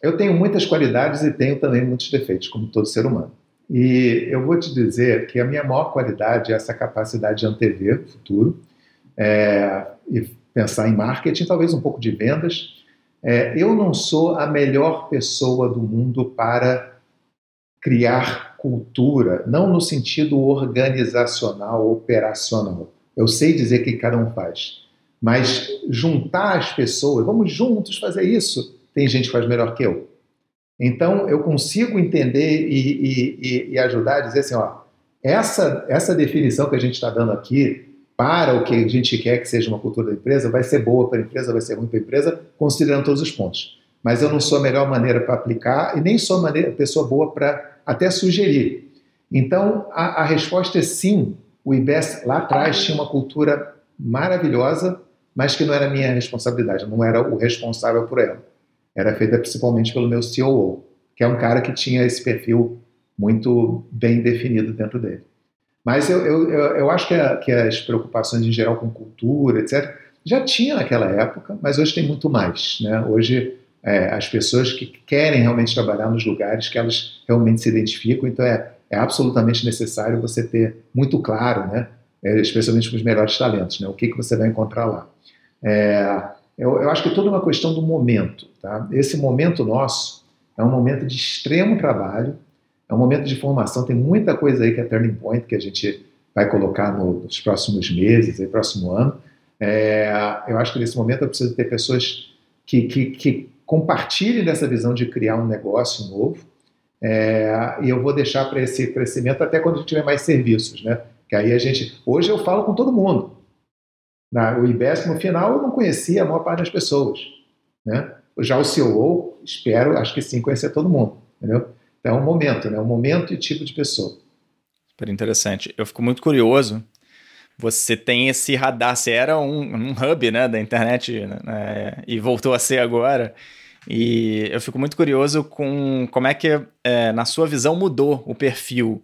Eu tenho muitas qualidades e tenho também muitos defeitos, como todo ser humano. E eu vou te dizer que a minha maior qualidade é essa capacidade de antever o futuro é, e pensar em marketing, talvez um pouco de vendas. É, eu não sou a melhor pessoa do mundo para criar cultura, não no sentido organizacional, operacional. Eu sei dizer que cada um faz, mas juntar as pessoas, vamos juntos fazer isso. Tem gente que faz melhor que eu. Então, eu consigo entender e, e, e ajudar a dizer assim: ó, essa, essa definição que a gente está dando aqui para o que a gente quer que seja uma cultura da empresa vai ser boa para a empresa, vai ser ruim para a empresa, considerando todos os pontos. Mas eu não sou a melhor maneira para aplicar e nem sou a maneira, pessoa boa para até sugerir. Então, a, a resposta é sim. O IBES lá atrás tinha uma cultura maravilhosa, mas que não era minha responsabilidade, não era o responsável por ela era feita principalmente pelo meu COO, que é um cara que tinha esse perfil muito bem definido dentro dele. Mas eu, eu, eu acho que, a, que as preocupações em geral com cultura, etc., já tinha naquela época, mas hoje tem muito mais. Né? Hoje, é, as pessoas que querem realmente trabalhar nos lugares que elas realmente se identificam, então é, é absolutamente necessário você ter muito claro, né? É, especialmente com os melhores talentos, né? o que, que você vai encontrar lá. É, eu, eu acho que é toda uma questão do momento. Tá? Esse momento nosso é um momento de extremo trabalho, é um momento de formação, tem muita coisa aí que é turning point que a gente vai colocar no, nos próximos meses, aí, próximo ano. É, eu acho que nesse momento eu preciso ter pessoas que, que, que compartilhem dessa visão de criar um negócio novo. É, e eu vou deixar para esse crescimento até quando a gente tiver mais serviços, né? Que aí a gente. Hoje eu falo com todo mundo. Na, o IBES, no final, eu não conhecia a maior parte das pessoas. Né? Já o CEO, espero, acho que sim, conhecer todo mundo. Entendeu? Então é um momento, né? um momento e tipo de pessoa.
Super interessante. Eu fico muito curioso. Você tem esse radar, você era um, um hub né, da internet né, e voltou a ser agora. E eu fico muito curioso com como é que, é, na sua visão, mudou o perfil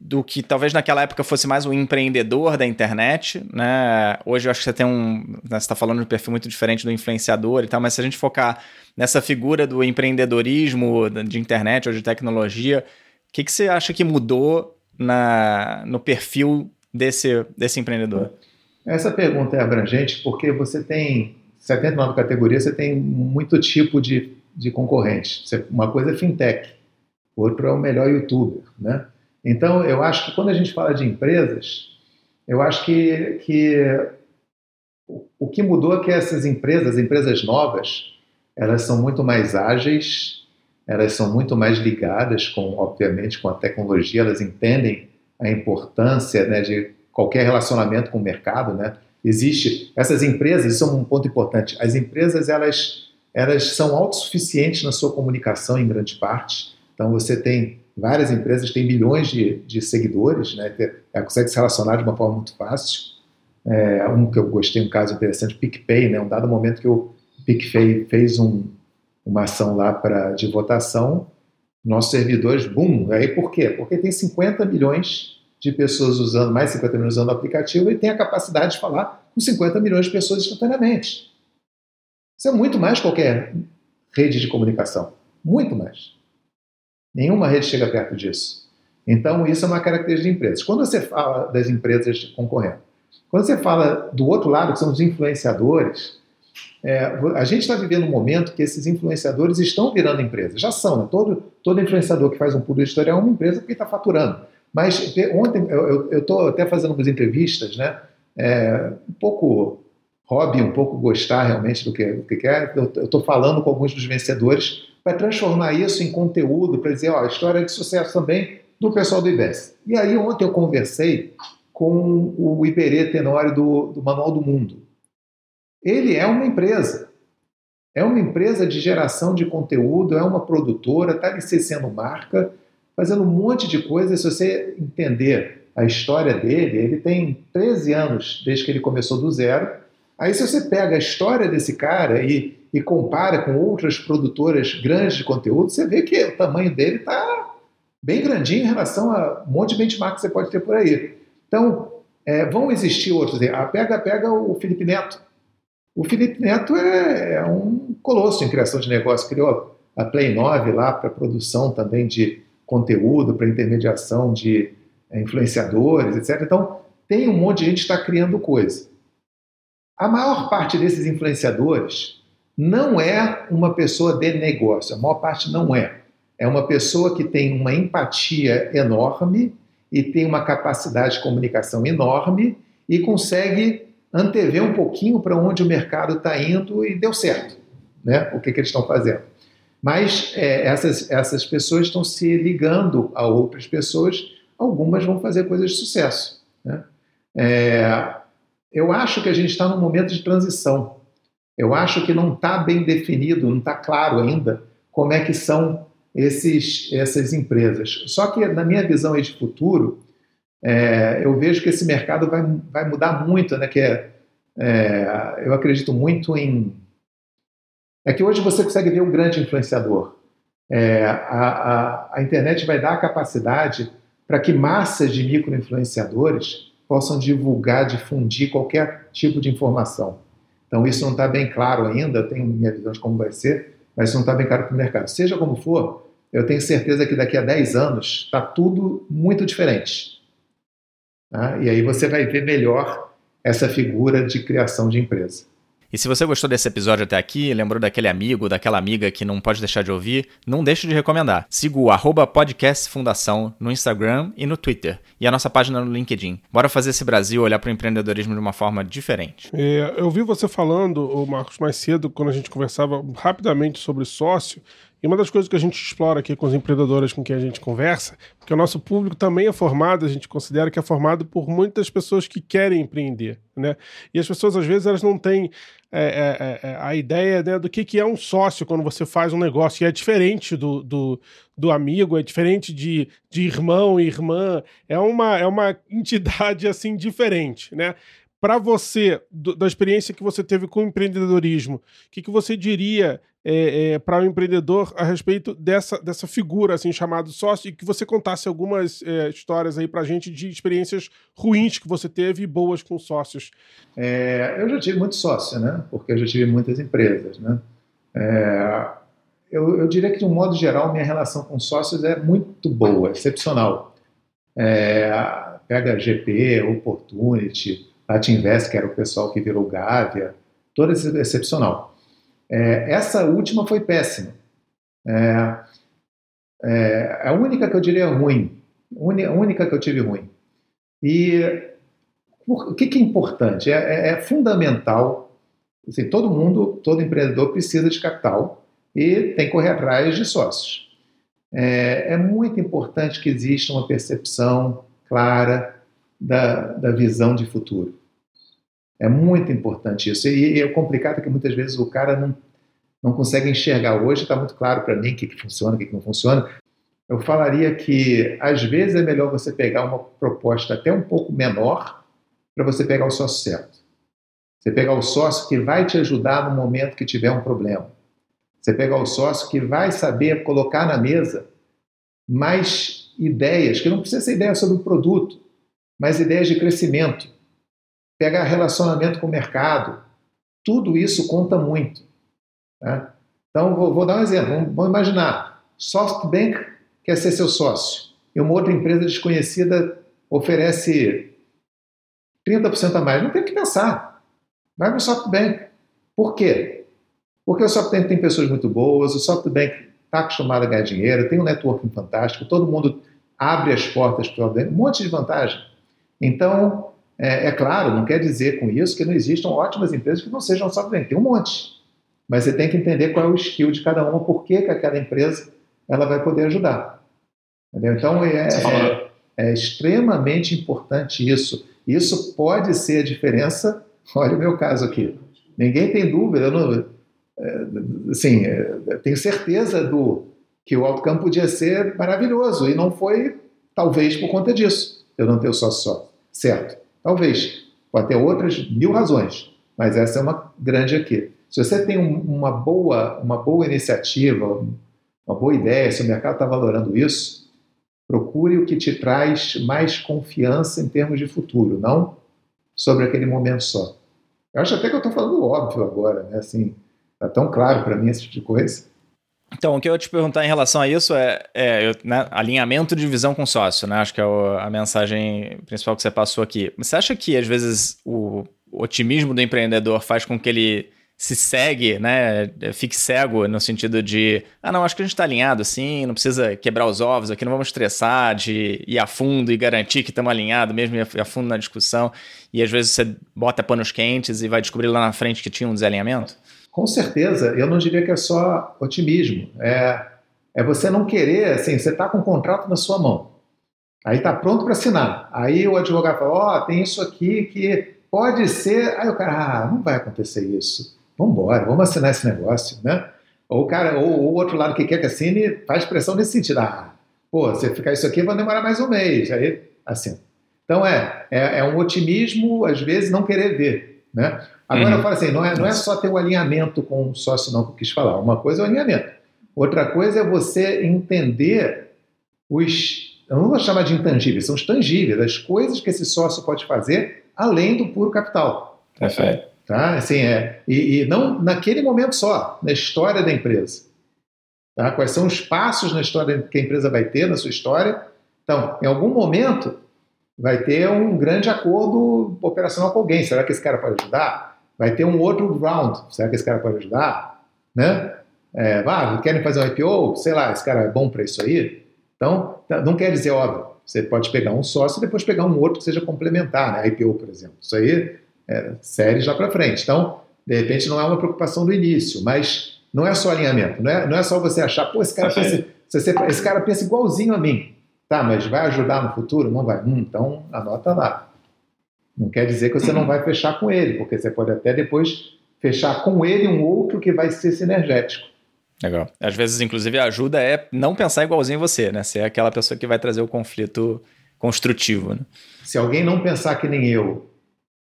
do que talvez naquela época fosse mais um empreendedor da internet, né? Hoje eu acho que você tem um, né, está falando de um perfil muito diferente do influenciador e tal, mas se a gente focar nessa figura do empreendedorismo de internet ou de tecnologia, o que, que você acha que mudou na, no perfil desse, desse empreendedor?
Essa pergunta é abrangente porque você tem 79 categorias, você tem muito tipo de, de concorrente. Uma coisa é fintech, outro é o melhor youtuber, né? Então, eu acho que quando a gente fala de empresas, eu acho que, que o que mudou é que essas empresas, empresas novas, elas são muito mais ágeis, elas são muito mais ligadas com, obviamente, com a tecnologia, elas entendem a importância né, de qualquer relacionamento com o mercado, né? Existe essas empresas, isso é um ponto importante. As empresas elas elas são autossuficientes na sua comunicação em grande parte. Então você tem várias empresas têm milhões de, de seguidores, né? Ela consegue se relacionar de uma forma muito fácil. É, um que eu gostei, um caso interessante, PicPay, né? Um dado momento que o PicPay fez um, uma ação lá para de votação, nossos servidores, boom, aí por quê? Porque tem 50 milhões de pessoas usando, mais 50 milhões usando o aplicativo e tem a capacidade de falar com 50 milhões de pessoas instantaneamente. Isso é muito mais qualquer rede de comunicação. Muito mais. Nenhuma rede chega perto disso. Então, isso é uma característica de empresas. Quando você fala das empresas concorrendo, quando você fala do outro lado, que são os influenciadores, é, a gente está vivendo um momento que esses influenciadores estão virando empresas. Já são, né? todo, todo influenciador que faz um público editorial é uma empresa porque está faturando. Mas ontem eu estou até fazendo umas entrevistas, né? É, um pouco hobby, um pouco gostar realmente do que, do que quer. Eu estou falando com alguns dos vencedores para transformar isso em conteúdo, para dizer, ó, história de sucesso também do pessoal do IBES. E aí ontem eu conversei com o Iberê Tenório do, do Manual do Mundo. Ele é uma empresa. É uma empresa de geração de conteúdo, é uma produtora, está licenciando marca, fazendo um monte de coisas. Se você entender a história dele, ele tem 13 anos desde que ele começou do zero. Aí, se você pega a história desse cara e, e compara com outras produtoras grandes de conteúdo, você vê que o tamanho dele está bem grandinho em relação a um monte de benchmark que você pode ter por aí. Então, é, vão existir outros. A pega, pega o Felipe Neto. O Felipe Neto é, é um colosso em criação de negócio. Criou a Play 9 lá para produção também de conteúdo, para intermediação de é, influenciadores, etc. Então, tem um monte de gente que está criando coisa. A maior parte desses influenciadores não é uma pessoa de negócio, a maior parte não é. É uma pessoa que tem uma empatia enorme e tem uma capacidade de comunicação enorme e consegue antever um pouquinho para onde o mercado está indo e deu certo, né? O que, que eles estão fazendo. Mas é, essas, essas pessoas estão se ligando a outras pessoas, algumas vão fazer coisas de sucesso. Né? É, eu acho que a gente está num momento de transição. Eu acho que não está bem definido, não está claro ainda como é que são esses, essas empresas. Só que na minha visão de futuro, é, eu vejo que esse mercado vai, vai mudar muito, né? Que é, é, eu acredito muito em é que hoje você consegue ver um grande influenciador. É, a, a, a, internet vai dar a capacidade para que massas de micro-influenciadores possam divulgar, difundir qualquer tipo de informação. Então, isso não está bem claro ainda, eu tenho minha visão de como vai ser, mas isso não está bem claro para o mercado. Seja como for, eu tenho certeza que daqui a 10 anos está tudo muito diferente. Tá? E aí você vai ver melhor essa figura de criação de empresa.
E se você gostou desse episódio até aqui, lembrou daquele amigo, daquela amiga que não pode deixar de ouvir, não deixe de recomendar. Siga o arroba podcast Fundação no Instagram e no Twitter. E a nossa página no LinkedIn. Bora fazer esse Brasil olhar para o empreendedorismo de uma forma diferente.
É, eu vi você falando, Marcos, mais cedo, quando a gente conversava rapidamente sobre sócio, e uma das coisas que a gente explora aqui com os empreendedores com quem a gente conversa, porque o nosso público também é formado, a gente considera que é formado por muitas pessoas que querem empreender, né? E as pessoas, às vezes, elas não têm é, é, é, a ideia né, do que, que é um sócio quando você faz um negócio. E é diferente do, do, do amigo, é diferente de, de irmão e irmã. É uma, é uma entidade, assim, diferente, né? Para você, do, da experiência que você teve com o empreendedorismo, o que, que você diria é, é, para o um empreendedor a respeito dessa, dessa figura assim chamado sócio e que você contasse algumas é, histórias aí para a gente de experiências ruins que você teve e boas com sócios.
É, eu já tive muito sócio, né? Porque eu já tive muitas empresas, né? É, eu, eu, diria que de um modo geral minha relação com sócios é muito boa, excepcional. É, pega GP, Opportunity, Latinvest, que era o pessoal que virou Gávea, toda excepcional. É, essa última foi péssima. É, é, a única que eu diria ruim, a única que eu tive ruim. E o que, que é importante? É, é, é, fundamental, assim, todo mundo, todo empreendedor precisa de capital e tem que correr atrás de sócios. É, é muito importante que exista uma percepção clara da, da visão de futuro. É muito importante isso. E, e é complicado que muitas vezes o cara não, não consegue enxergar. Hoje está muito claro para mim o que, que funciona, o que, que não funciona. eu falaria que às vezes é melhor você pegar uma proposta até um pouco menor para você pegar o sócio certo. Você pegar o sócio que vai te ajudar no momento que tiver um problema. Você pegar o sócio que vai saber colocar na mesa mais ideias, que não precisa ser ideia sobre o produto, mas ideias de crescimento. Pegar relacionamento com o mercado. Tudo isso conta muito. Né? Então, vou, vou, dar um exemplo. Vamos, vamos imaginar. SoftBank quer ser seu sócio e uma outra empresa desconhecida oferece 30% a mais. Não tem que pensar. Vai para o SoftBank. Por quê? Porque o SoftBank tem pessoas muito boas, o SoftBank está acostumado a ganhar dinheiro, tem um networking fantástico, todo mundo abre as portas para o SoftBank, um monte de vantagem. Então, é, é, claro, não quer dizer com isso que não existam ótimas empresas que não sejam SoftBank, tem um monte. Mas você tem que entender qual é o skill de cada uma, por que, que aquela empresa ela vai poder ajudar. Entendeu? Então, é, é, é extremamente importante isso. Isso pode ser a diferença. Olha o meu caso aqui. Ninguém tem dúvida, eu não, é, assim, é, tenho certeza do que o outcome podia ser maravilhoso e não foi, talvez, por conta disso, eu não ter o sócio só. Certo, talvez. Pode ter outras mil razões, mas essa é uma grande aqui. Se você tem um, uma, boa, uma boa iniciativa, uma boa ideia, se o mercado está valorando isso, Procure o que te traz mais confiança em termos de futuro, não sobre aquele momento só. Eu acho até que eu estou falando óbvio agora, né? Assim, tá tão claro para mim esse tipo de coisa.
Então, o que eu ia te perguntar em relação a isso é, é né, alinhamento de visão com sócio, né? Acho que é o, a mensagem principal que você passou aqui. Você acha que, às vezes, o otimismo do empreendedor faz com que ele se segue, né? Fique cego no sentido de, ah, não, acho que a gente está alinhado assim, não precisa quebrar os ovos aqui, não vamos estressar de ir a fundo e garantir que estamos alinhados, mesmo ir a fundo na discussão. E às vezes você bota panos quentes e vai descobrir lá na frente que tinha um desalinhamento?
Com certeza, eu não diria que é só otimismo. É, é você não querer, assim, você está com um contrato na sua mão. Aí está pronto para assinar. Aí o advogado fala: Ó, oh, tem isso aqui que pode ser. Aí o cara, ah, não vai acontecer isso vamos embora, vamos assinar esse negócio, né? Ou o cara, ou o outro lado que quer que assine, faz pressão nesse sentido. Ah, pô, se ficar isso aqui vai demorar mais um mês. Aí, assim. Então é, é, é um otimismo, às vezes, não querer ver, né? Agora uhum. eu falo assim, não é, não é só ter o um alinhamento com o sócio não que eu quis falar. Uma coisa é o alinhamento. Outra coisa é você entender os, eu não vou chamar de intangíveis, são os tangíveis, as coisas que esse sócio pode fazer além do puro capital.
Perfeito.
Tá? Assim, é, e, e não naquele momento só, na história da empresa. Tá? Quais são os passos na história que a empresa vai ter, na sua história. Então, em algum momento, vai ter um grande acordo operacional com alguém. Será que esse cara pode ajudar? Vai ter um outro round. Será que esse cara pode ajudar? Né? É, ah, querem fazer um IPO? Sei lá, esse cara é bom para isso aí? Então, tá, não quer dizer, óbvio, você pode pegar um sócio e depois pegar um outro que seja complementar, né? IPO, por exemplo. Isso aí é, séries lá para frente. Então, de repente, não é uma preocupação do início, mas não é só alinhamento, não é, não é só você achar, pô, esse cara, pensa, esse cara pensa igualzinho a mim. Tá, mas vai ajudar no futuro? Não vai. Hum, então, anota lá. Não quer dizer que você não vai fechar com ele, porque você pode até depois fechar com ele um outro que vai ser sinergético.
Legal. Às vezes, inclusive, a ajuda é não pensar igualzinho você, né? Ser aquela pessoa que vai trazer o conflito construtivo. Né?
Se alguém não pensar que nem eu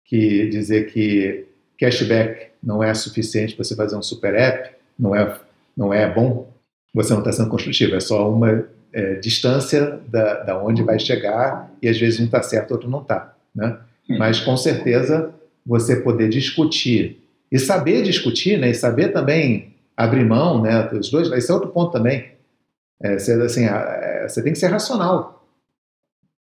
que dizer que cashback não é suficiente para você fazer um super app, não é, não é bom, você não está sendo construtivo, é só uma é, distância da, da onde vai chegar e às vezes um está certo, outro não está. Né? Hum. Mas com certeza você poder discutir e saber discutir, né? e saber também abrir mão, né? Os dois, esse é outro ponto também. É, você, assim, é, você tem que ser racional.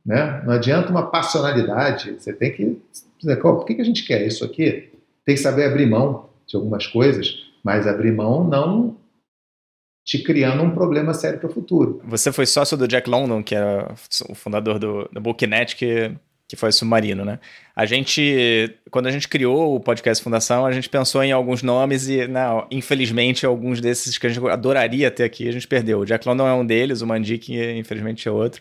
Né? Não adianta uma passionalidade, você tem que dizer, por que a gente quer isso aqui? Tem que saber abrir mão de algumas coisas, mas abrir mão não te criando um problema sério para o futuro.
Você foi sócio do Jack London, que é o fundador do, do Booknet, que, que foi submarino, né? A gente, quando a gente criou o podcast Fundação, a gente pensou em alguns nomes e, não, infelizmente, alguns desses que a gente adoraria ter aqui, a gente perdeu. O Jack London é um deles, o Mandic, infelizmente, é outro.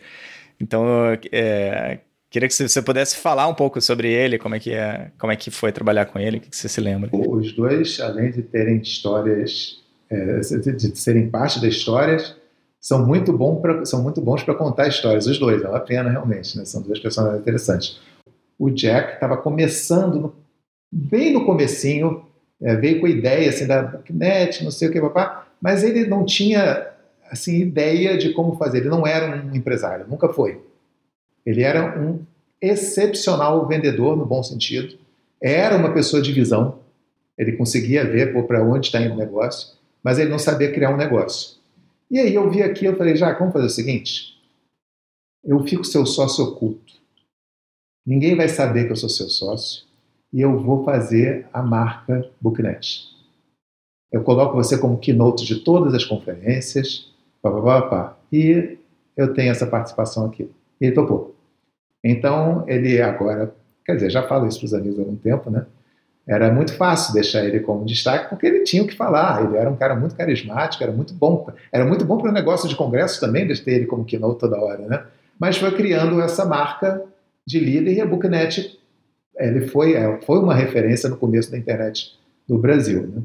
Então, é, queria que você pudesse falar um pouco sobre ele, como é que, é, como é que foi trabalhar com ele, o que você se lembra.
Os dois, além de terem histórias, é, de serem parte das histórias, são muito, bom pra, são muito bons para contar histórias, os dois, é uma pena realmente, né? são duas personagens interessantes. O Jack estava começando, no, bem no comecinho, é, veio com a ideia assim, da net, não sei o que, papá, mas ele não tinha assim, ideia de como fazer, ele não era um empresário, nunca foi. Ele era um excepcional vendedor, no bom sentido, era uma pessoa de visão, ele conseguia ver para onde está indo o negócio, mas ele não sabia criar um negócio. E aí eu vi aqui, eu falei, já, vamos fazer o seguinte, eu fico seu sócio oculto, ninguém vai saber que eu sou seu sócio, e eu vou fazer a marca Booknet. Eu coloco você como keynote de todas as conferências, pá, pá, pá, pá, e eu tenho essa participação aqui. Ele topou. Então, ele agora, quer dizer, já falo isso para os amigos há algum tempo, né? Era muito fácil deixar ele como destaque, porque ele tinha o que falar. Ele era um cara muito carismático, era muito bom. Era muito bom para o negócio de congresso também, de ter ele como keynote toda hora, né? Mas foi criando essa marca de líder e a Booknet ele foi, é, foi uma referência no começo da internet do Brasil. Né?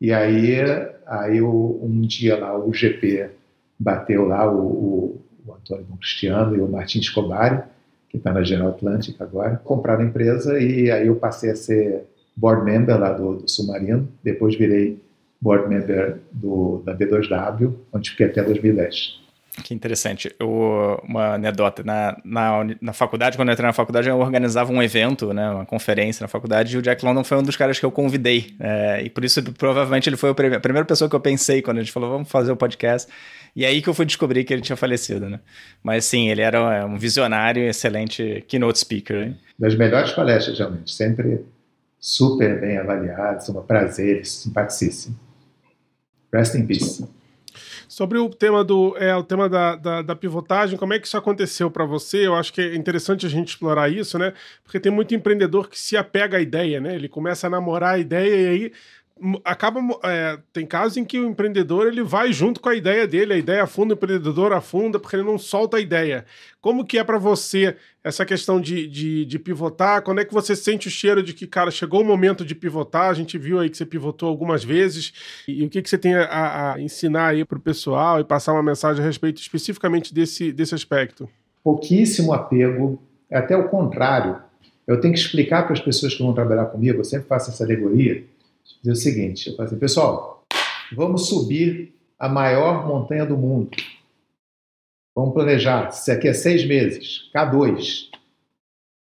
E aí, aí um dia lá o GP bateu lá o, o, o Antônio Cristiano e o Martin Escobari, que está na General Atlantic agora, compraram a empresa e aí eu passei a ser board member lá do, do Submarino, depois virei board member do, da B2W, onde fiquei até 2010.
Que interessante. Eu, uma anedota. Na, na, na faculdade, quando eu entrei na faculdade, eu organizava um evento, né, uma conferência na faculdade, e o Jack London foi um dos caras que eu convidei. É, e por isso, provavelmente, ele foi a primeira pessoa que eu pensei quando a gente falou, vamos fazer o podcast. E aí que eu fui descobrir que ele tinha falecido, né? Mas sim, ele era é, um visionário, excelente keynote speaker. Hein?
Das melhores palestras, realmente. Sempre super bem avaliado, um prazer, simpaticíssimo. Rest in peace.
Sobre o tema do é, o tema da, da, da pivotagem, como é que isso aconteceu para você? Eu acho que é interessante a gente explorar isso, né? Porque tem muito empreendedor que se apega à ideia, né? Ele começa a namorar a ideia e aí acaba é, tem casos em que o empreendedor ele vai junto com a ideia dele, a ideia afunda, o empreendedor afunda porque ele não solta a ideia. Como que é para você essa questão de, de, de, pivotar? Quando é que você sente o cheiro de que, cara, chegou o momento de pivotar? A gente viu aí que você pivotou algumas vezes. E, e o que, que você tem a, a ensinar aí para o pessoal e passar uma mensagem a respeito especificamente desse, desse aspecto?
Pouquíssimo apego, é até o contrário. Eu tenho que explicar para as pessoas que vão trabalhar comigo, eu sempre faço essa alegoria, dizer o seguinte: eu falei assim, pessoal, vamos subir a maior montanha do mundo. Vamos planejar, se aqui é seis meses, K2.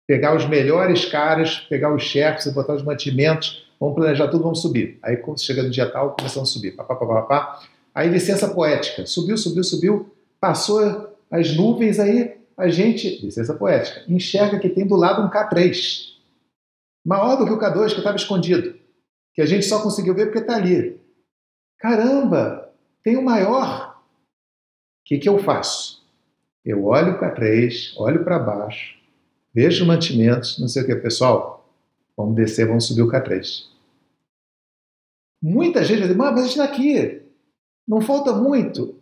Pegar os melhores caras, pegar os chefes, botar os mantimentos, vamos planejar tudo, vamos subir. Aí, quando chega no dia tal, começamos a subir. Pá, pá, pá, pá, pá. Aí, licença poética. Subiu, subiu, subiu, passou as nuvens, aí a gente, licença poética, enxerga que tem do lado um K3. Maior do que o K2 que estava escondido que a gente só conseguiu ver porque está ali. Caramba, tem o maior. O que, que eu faço? Eu olho para três, olho para baixo, vejo mantimentos, não sei o que. Pessoal, vamos descer, vamos subir o K3. Muita gente vai dizer, mas a gente está aqui, não falta muito.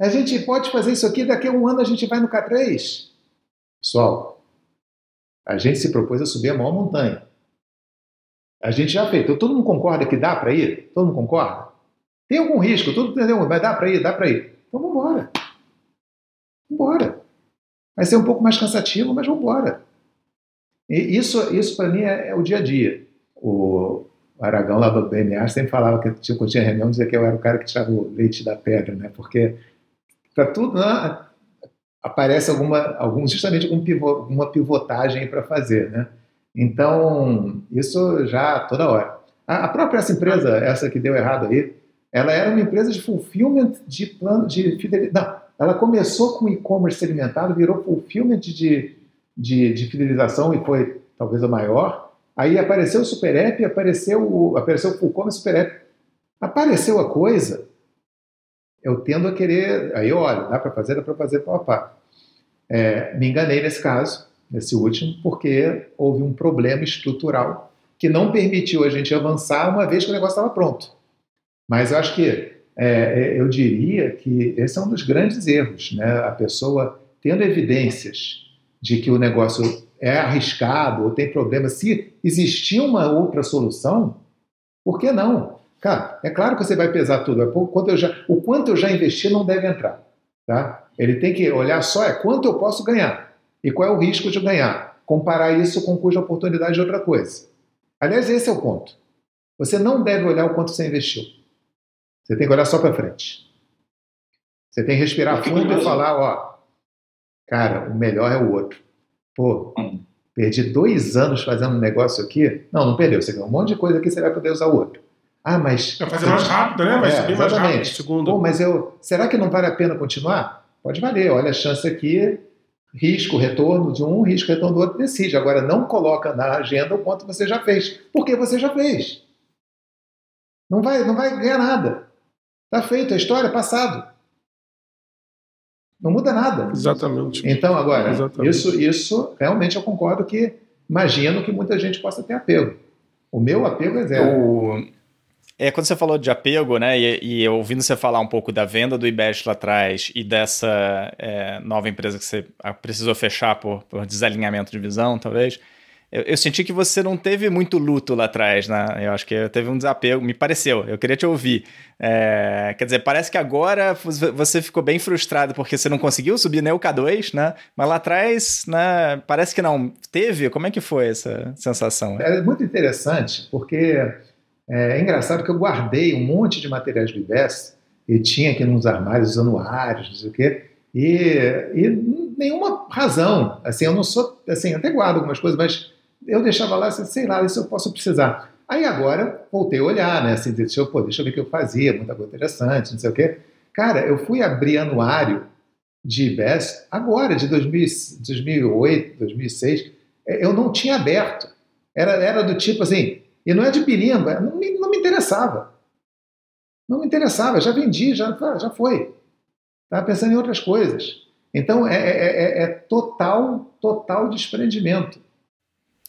A gente pode fazer isso aqui, daqui a um ano a gente vai no K3. Pessoal, a gente se propôs a subir a maior montanha. A gente já fez. Então, todo mundo concorda que dá para ir? Todo mundo concorda? Tem algum risco? Todo mundo entendeu? Mas dá para ir? Dá para ir. Então, vamos embora. Vamos embora. Vai ser um pouco mais cansativo, mas vamos embora. E isso, isso para mim, é, é, o dia a dia. O Aragão, lá do BNA, sempre falava que quando tinha reunião, dizia que eu era o cara que tirava o leite da pedra, né? Porque para tudo né, aparece alguma, algum, justamente algum pivô, alguma pivotagem para fazer, né? Então, isso já toda hora. A, própria essa empresa, essa que deu errado aí, ela era uma empresa de fulfillment de plano de fidelidade. Não, ela começou com e-commerce segmentado, virou fulfillment de, de, de, fidelização e foi talvez a maior. Aí apareceu o Super App, apareceu o, apareceu o Full Commerce Super App. Apareceu a coisa, eu tendo a querer. Aí, olha, dá para fazer, dá para fazer, papá. É, me enganei nesse caso nesse último, porque houve um problema estrutural que não permitiu a gente avançar uma vez que o negócio estava pronto. Mas eu acho que é, é, eu diria que esse é um dos grandes erros, né? A pessoa tendo evidências de que o negócio é arriscado ou tem problema, se existir uma outra solução, por que não? Cara, é claro que você vai pesar tudo. É o quanto eu já, o quanto eu já investi não deve entrar. Tá? Ele tem que olhar só é quanto eu posso ganhar e qual é o risco de ganhar. Comparar isso com cuja oportunidade de outra coisa. Aliás, esse é o ponto. Você não deve olhar o quanto você investiu. Você tem que olhar só para frente. Você tem que respirar fundo e falar, ó, cara, o melhor é o outro. Pô, hum. perdi dois anos fazendo um negócio aqui. Não, não perdeu. Você ganhou um monte de coisa aqui, você vai poder usar o outro. Ah, mas.
Vai fazer mais rápido, né? Vai é, subir mais rápido. Segundo.
Pô, mas eu. Será que não vale a pena continuar? Pode valer. Olha a chance aqui, risco, retorno de um, risco, retorno do outro, decide. Agora, não coloca na agenda o quanto você já fez. Porque você já fez. Não vai, não vai ganhar nada. Está feito, a história é passado. Não muda nada.
Exatamente.
Então, agora, Exatamente. Isso, isso realmente eu concordo que imagino que muita gente possa ter apego. O meu apego é zero.
O... É, quando você falou de apego, né, e, e ouvindo você falar um pouco da venda do IBEST lá atrás e dessa é, nova empresa que você precisou fechar por, por desalinhamento de visão, talvez, eu, eu, senti que você não teve muito luto lá atrás, né? Eu acho que teve um desapego, me pareceu. Eu queria te ouvir. É, quer dizer, parece que agora você ficou bem frustrado porque você não conseguiu subir nem o K2, né? Mas lá atrás, né, parece que não. Teve? Como é que foi essa sensação?
É muito interessante, porque é, é engraçado que eu guardei um monte de materiais do IBES e tinha aqui nos armários os anuários, não sei o quê. E, e nenhuma razão. Assim, eu não sou. Assim, até guardo algumas coisas, mas eu deixava lá, assim, sei lá, isso eu posso precisar. Aí agora voltei a olhar, né? Assim, deixa eu, pô, deixa eu ver o que eu fazia, muita coisa interessante, não sei o quê. Cara, eu fui abrir anuário de IBES agora, de 2000, 2008, 2006. Eu não tinha aberto. Era, era do tipo assim, e não é de pirimba, não me, não me interessava. Não me interessava, já vendi, já, já foi. Estava pensando em outras coisas. Então é, é, é, é total, total desprendimento.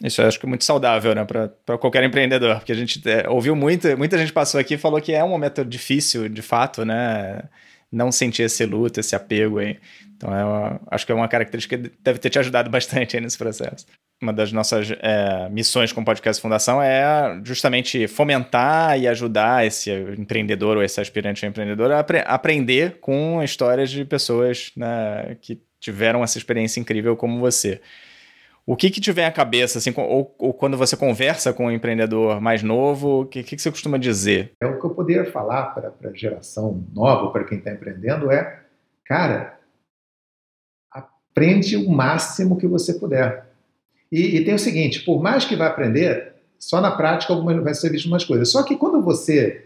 Isso eu acho que é muito saudável, né, para qualquer empreendedor, porque a gente é, ouviu muito, muita gente passou aqui e falou que é um momento difícil, de fato, né, não sentir esse luto, esse apego aí. Então, é uma, acho que é uma característica que deve ter te ajudado bastante nesse processo. Uma das nossas é, missões com o Podcast Fundação é justamente fomentar e ajudar esse empreendedor ou esse aspirante empreendedor a apre aprender com histórias de pessoas né, que tiveram essa experiência incrível como você. O que que te vem à cabeça, assim, ou, ou quando você conversa com um empreendedor mais novo, o que, que, você costuma dizer?
É o que eu poderia falar para a geração nova, para quem está empreendendo, é, cara, aprende o máximo que você puder. E, e, tem o seguinte, por mais que vá aprender, só na prática algumas, vai ser visto umas coisas. Só que quando você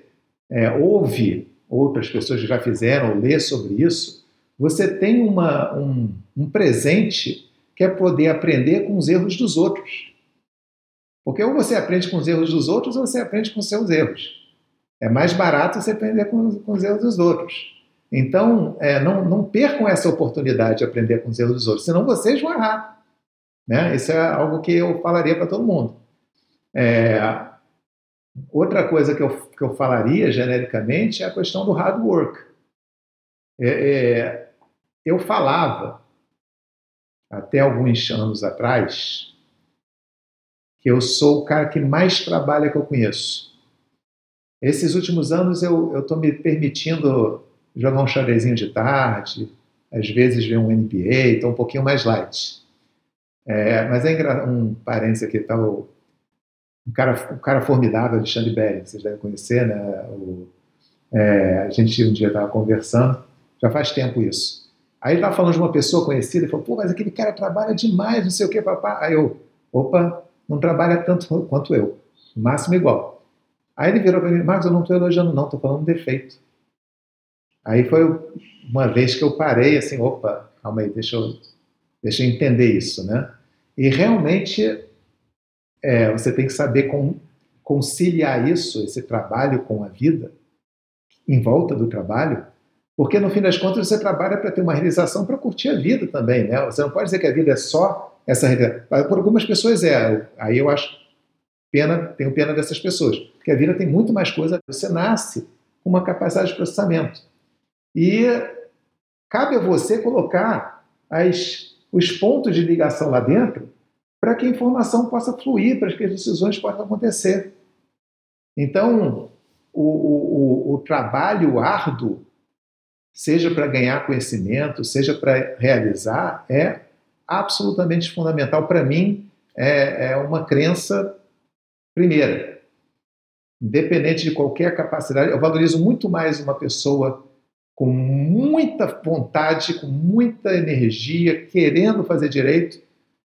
é, ouve outras pessoas que já fizeram, ou lê sobre isso, você tem uma, um, um presente que é poder aprender com os erros dos outros. Porque ou você aprende com os erros dos outros ou você aprende com os seus erros. É mais barato você aprender com, com os erros dos outros. Então, é, não, não percam essa oportunidade de aprender com os erros dos outros, senão vocês vão errar. Né? Isso é algo que eu falaria para todo mundo. É, outra coisa que eu, que eu falaria genericamente é a questão do hard work. É, é eu falava até alguns anos atrás, que eu sou o cara que mais trabalha que eu conheço. Esses últimos anos eu estou me permitindo jogar um xadrezinho de tarde, às vezes ver um NBA, estou um pouquinho mais light. É, mas é um parênteses aqui, tá o, um cara, um cara formidável, Alexandre Belli, vocês devem conhecer, né? O, é, a gente um dia estava conversando, já faz tempo isso. Aí ele estava falando de uma pessoa conhecida e falou, pô, mas aquele cara trabalha demais, não sei o que, papá. Aí eu, opa, não trabalha tanto quanto eu, máximo igual. Aí ele virou para mim, Marcos, eu não estou elogiando não, estou falando defeito. Aí foi uma vez que eu parei assim, opa, calma aí, deixa eu, deixa eu entender isso, né? E realmente é, você tem que saber com, conciliar isso, esse trabalho com a vida, em volta do trabalho, porque no fim das contas você trabalha para ter uma realização para curtir a vida também, né? Você não pode dizer que a vida é só essa realização. Por algumas pessoas é. Aí eu acho pena, tenho pena dessas pessoas, porque a vida tem muito mais coisa. Você nasce com uma capacidade de processamento. E cabe a você colocar as, os pontos de ligação lá dentro para que a informação possa fluir, para que as decisões possam acontecer. Então, o, o, o, trabalho árduo seja para ganhar conhecimento, seja para realizar, é absolutamente fundamental. Para mim, é, é uma crença primeira. Independente de qualquer capacidade, eu valorizo muito mais uma pessoa com muita vontade, com muita energia, querendo fazer direito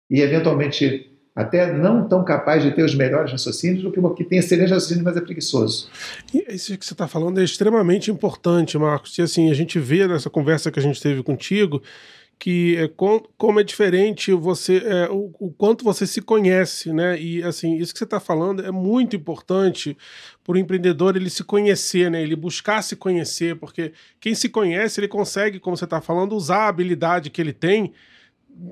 e eventualmente até não tão capaz de ter os melhores raciocínios do que uma que tem excelentes raciocínios, mas é preguiçoso.
Isso que você está falando é extremamente importante, Marcos. E assim, a gente vê nessa conversa que a gente teve contigo que é, com, como é diferente você é, o, o, quanto você se conhece, né? E assim, isso que você está falando é muito importante para o empreendedor ele se conhecer, né? Ele buscar se conhecer, porque quem se conhece, ele consegue, como você está falando, usar a habilidade que ele tem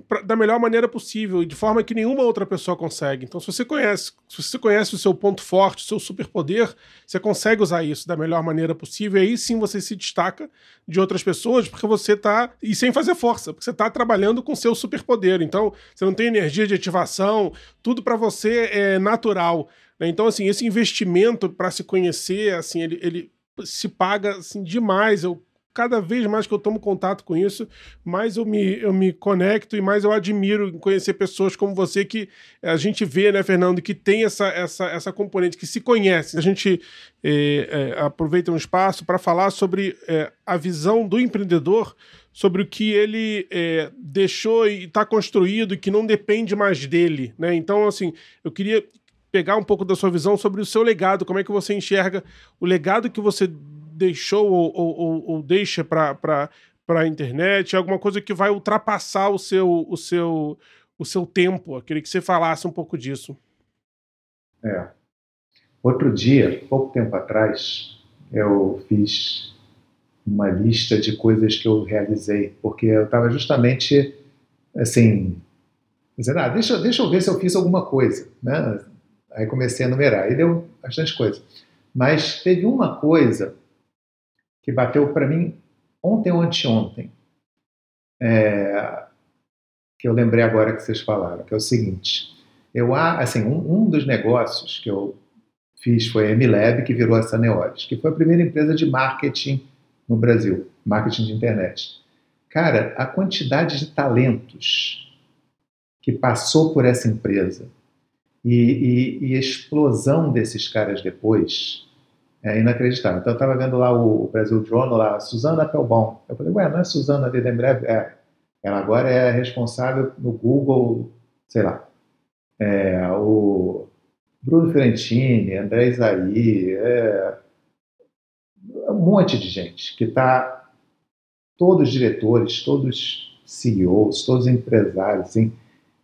pra, da melhor maneira possível, de forma que nenhuma outra pessoa consegue. Então, se você conhece, se você conhece o seu ponto forte, o seu superpoder, você consegue usar isso da melhor maneira possível, e aí sim você se destaca de outras pessoas, porque você está e sem fazer força, porque você está trabalhando com seu superpoder. Então, você não tem energia de ativação, tudo para você é natural. Né? Então, assim, esse investimento para se conhecer, assim, ele, ele se paga assim, demais. Eu cada vez mais que eu tomo contato com isso, mais eu me, eu me conecto e mais eu admiro conhecer pessoas como você que a gente vê, né, Fernando, que tem essa, essa, essa componente, que se conhece. A gente é, é, aproveita um espaço para falar sobre é, a visão do empreendedor, sobre o que ele deixou e está construído e que não depende mais dele. Né? Então, assim, eu queria pegar um pouco da sua visão sobre o seu legado, como é que você enxerga o legado que você deixou ou, ou, ou deixa para a internet, alguma coisa que vai ultrapassar o seu, o seu, o seu tempo. Eu queria que você falasse um pouco disso.
É. Outro dia, pouco tempo atrás, eu fiz uma lista de coisas que eu realizei, porque eu estava justamente assim, dizendo, ah, deixa, deixa eu ver se eu fiz alguma coisa, né? Aí comecei a numerar, e deu bastante coisa. Mas teve uma coisa que bateu para mim ontem ou anteontem, é, que eu lembrei agora que vocês falaram, que é o seguinte, eu assim um, um dos negócios que eu fiz foi a MLab, que virou a Saneores, que foi a primeira empresa de marketing no Brasil, marketing de internet. Cara, a quantidade de talentos que passou por essa empresa e, e, e explosão desses caras depois, é inacreditável. Então eu estava vendo lá o, Brasil Drone, lá, Suzana Pelbon. Eu falei, ué, não é Suzana ali da breve? É. Ela agora é responsável no Google, sei lá. É, o Bruno Fiorentini, André Isaí, é, um monte de gente que está, todos diretores, todos CEOs, todos empresários, assim,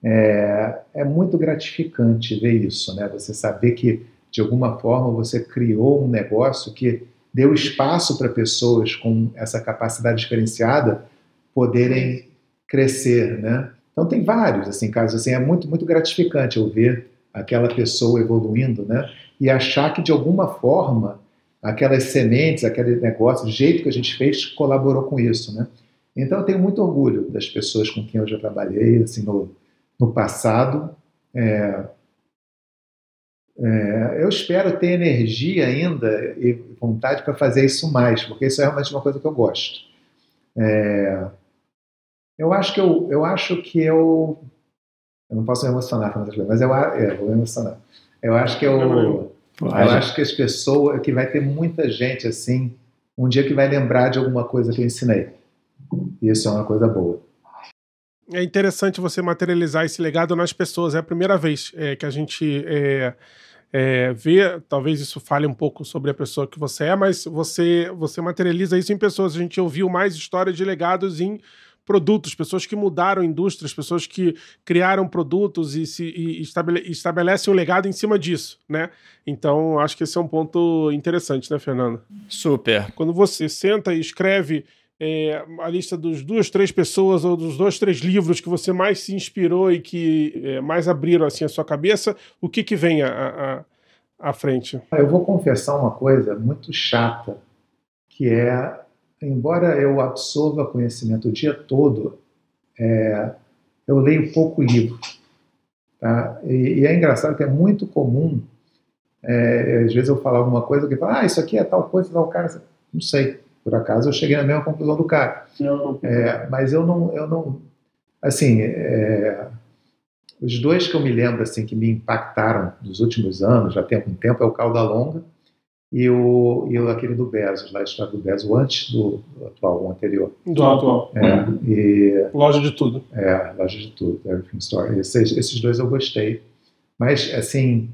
é, é muito gratificante ver isso, né? Você saber que de alguma forma você criou um negócio que deu espaço para pessoas com essa capacidade diferenciada poderem crescer, né? Então tem vários assim casos assim, é muito muito gratificante eu ver aquela pessoa evoluindo, né? E achar que de alguma forma aquelas sementes, aquele negócio, o jeito que a gente fez colaborou com isso, né? Então eu tenho muito orgulho das pessoas com quem eu já trabalhei assim no, no passado. É, é, eu espero ter energia ainda e vontade para fazer isso mais, porque isso é realmente uma coisa que eu gosto. É, eu acho que eu, eu acho que eu, eu não posso me emocionar falando coisas, mas eu, é, vou me emocionar. Eu acho que eu, eu acho que as pessoas, que vai ter muita gente assim, um dia que vai lembrar de alguma coisa que eu ensinei. E isso é uma coisa boa.
É interessante você materializar esse legado nas pessoas. É a primeira vez é, que a gente é, é, ver, talvez isso fale um pouco sobre a pessoa que você é, mas você, você materializa isso em pessoas. A gente ouviu mais histórias de legados em produtos, pessoas que mudaram indústrias, pessoas que criaram produtos e, se, e estabele, estabelecem um legado em cima disso, né? Então, acho que esse é um ponto interessante, né, Fernando?
Super.
Quando você senta e escreve é, a lista dos duas, três pessoas ou dos dois, três livros que você mais se inspirou e que é, mais abriram assim a sua cabeça, o que que vem à, frente?
Eu vou confessar uma coisa muito chata, que é, embora eu absorva conhecimento o dia todo, é, eu leio pouco livro. Tá? E, e, é engraçado que é muito comum, é, às vezes eu falar alguma coisa que fala, ah, isso aqui é tal coisa, tal cara, não sei Por acaso eu cheguei na mesma conclusão do cara. É, mas eu não, eu não, assim, é, os dois que eu me lembro assim que me impactaram nos últimos anos, já tem algum tempo, é o Calda Longa e o, e o aquele do Bezos, lá a história do Bezos, antes do, do atual, o anterior.
Do atual.
É, e,
loja de tudo.
É, loja de tudo, Everything Store. Esses, esses dois eu gostei. Mas, assim,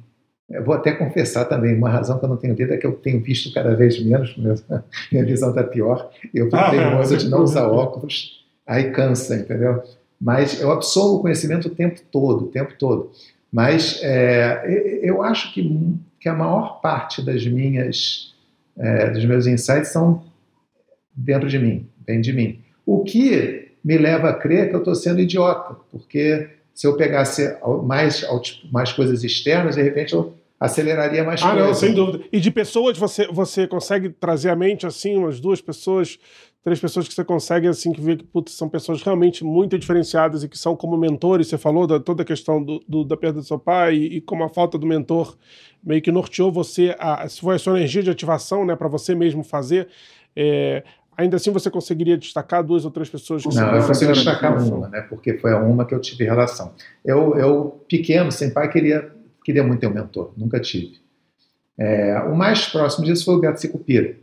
eu vou até confessar também, uma razão que eu não tenho lido é que eu tenho visto cada vez menos, minha visão está pior, eu fico ah, teimoso de não usar óculos, aí cansa, entendeu? Mas eu absorvo o conhecimento o tempo todo, o tempo todo. Mas é, eu acho que, que a maior parte das minhas, é, dos meus insights são dentro de mim, vem de mim. O que me leva a crer que eu estou sendo idiota, porque se eu pegasse mais, mais coisas externas, de repente eu aceleraria mais
ah,
coisas. Ah,
não, sem dúvida. E de pessoas, você, você consegue trazer à mente, assim, umas duas pessoas, três pessoas que você consegue, assim, que vê que putz, são pessoas realmente muito diferenciadas e que são como mentores. Você falou da toda a questão do, do da perda do seu pai e, e, como a falta do mentor meio que norteou você, a, se foi a sua energia de ativação, né, para você mesmo fazer. É, Ainda assim, você conseguiria destacar duas ou três pessoas? Que
não, eu consigo destacar uma, né? Porque foi a uma que eu tive relação. Eu, eu pequeno, sem pai, queria, queria muito ter um mentor. Nunca tive. É, o mais próximo disso foi o Beto Sicupira,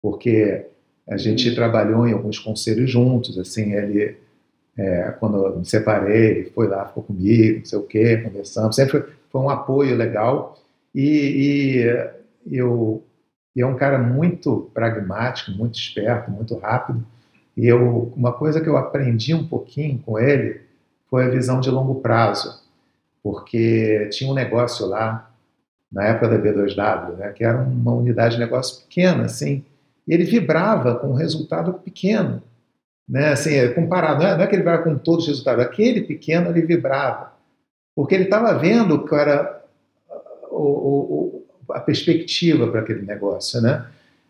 porque a gente trabalhou em alguns conselhos juntos. Assim, ele, é, quando eu me separei, ele foi lá, ficou comigo, não sei o quê, conversamos. Sempre foi, foi um apoio legal. E, e eu e é um cara muito pragmático, muito esperto, muito rápido. E eu, uma coisa que eu aprendi um pouquinho com ele foi a visão de longo prazo, porque tinha um negócio lá na época da B2W, né, que era uma unidade de negócio pequena, assim, e ele vibrava com um resultado pequeno, né, assim, é, comparado, não é, não é que ele vibrava com todos os resultados, aquele pequeno ele vibrava, porque ele estava vendo que era o, o, a perspectiva para aquele negócio, né?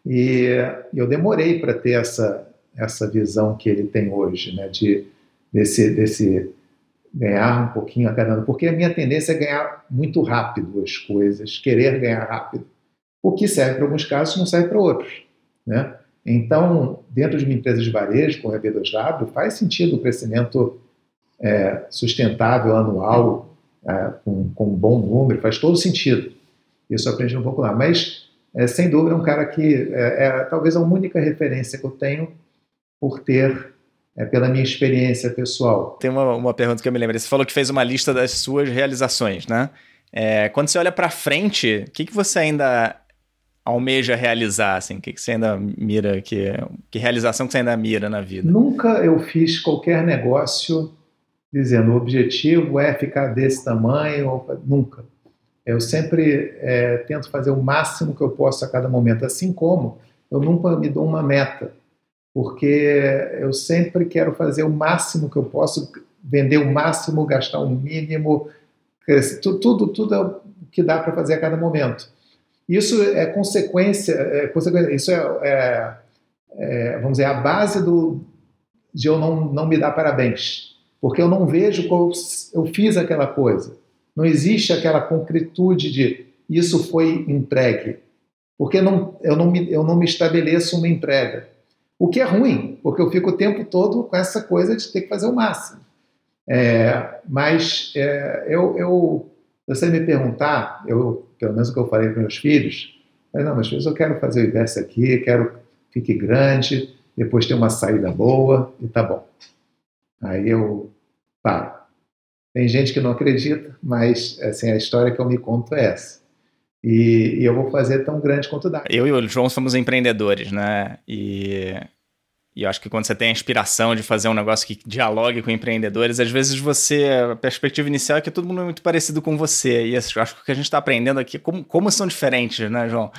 E eu demorei para ter essa essa visão que ele tem hoje, né? De desse desse ganhar um pouquinho a cada ano, porque a minha tendência é ganhar muito rápido as coisas, querer ganhar rápido. O que serve para alguns casos não serve para outros, né? Então, dentro de uma empresa de varejo, com a B2W, faz sentido o crescimento é, sustentável anual, é, com, com um bom número, faz todo sentido. Isso aprendi um pouco lá. Mas, é, sem dúvida, é um cara que é, é, talvez a única referência que eu tenho por ter, é, pela minha experiência pessoal.
Tem uma, uma pergunta que eu me lembro. Você falou que fez uma lista das suas realizações, né? É, quando você olha para frente, o que, que você ainda almeja realizar? Assim? O que, que você ainda mira? Que, que realização que você ainda mira na vida?
Nunca eu fiz qualquer negócio dizendo o objetivo é ficar desse tamanho. Nunca. Eu sempre é, tento fazer o máximo que eu posso a cada momento, assim como eu nunca me dou uma meta, porque eu sempre quero fazer o máximo que eu posso, vender o máximo, gastar o mínimo, crescer, tudo, tudo, tudo é o que dá para fazer a cada momento. Isso é consequência, é, consequência isso é, é, é, vamos dizer, a base do, de eu não, não me dar parabéns, porque eu não vejo como eu fiz aquela coisa. Não existe aquela concretude de isso foi entregue. Porque não, eu, não me, eu não me estabeleço uma entrega. O que é ruim, porque eu fico o tempo todo com essa coisa de ter que fazer o máximo. É, mas é, eu, eu, você me perguntar, eu, pelo menos o que eu falei para meus filhos, não, meus filhos, eu quero fazer o inverso aqui, quero que fique grande, depois ter uma saída boa e tá bom. Aí eu paro. Tem gente que não acredita, mas assim, a história que eu me conto é essa. E, e eu vou fazer tão grande quanto dá.
Eu e o João somos empreendedores, né? E, e eu acho que quando você tem a inspiração de fazer um negócio que dialogue com empreendedores, às vezes você. A perspectiva inicial é que todo mundo é muito parecido com você. E acho que o que a gente está aprendendo aqui como, como são diferentes, né, João?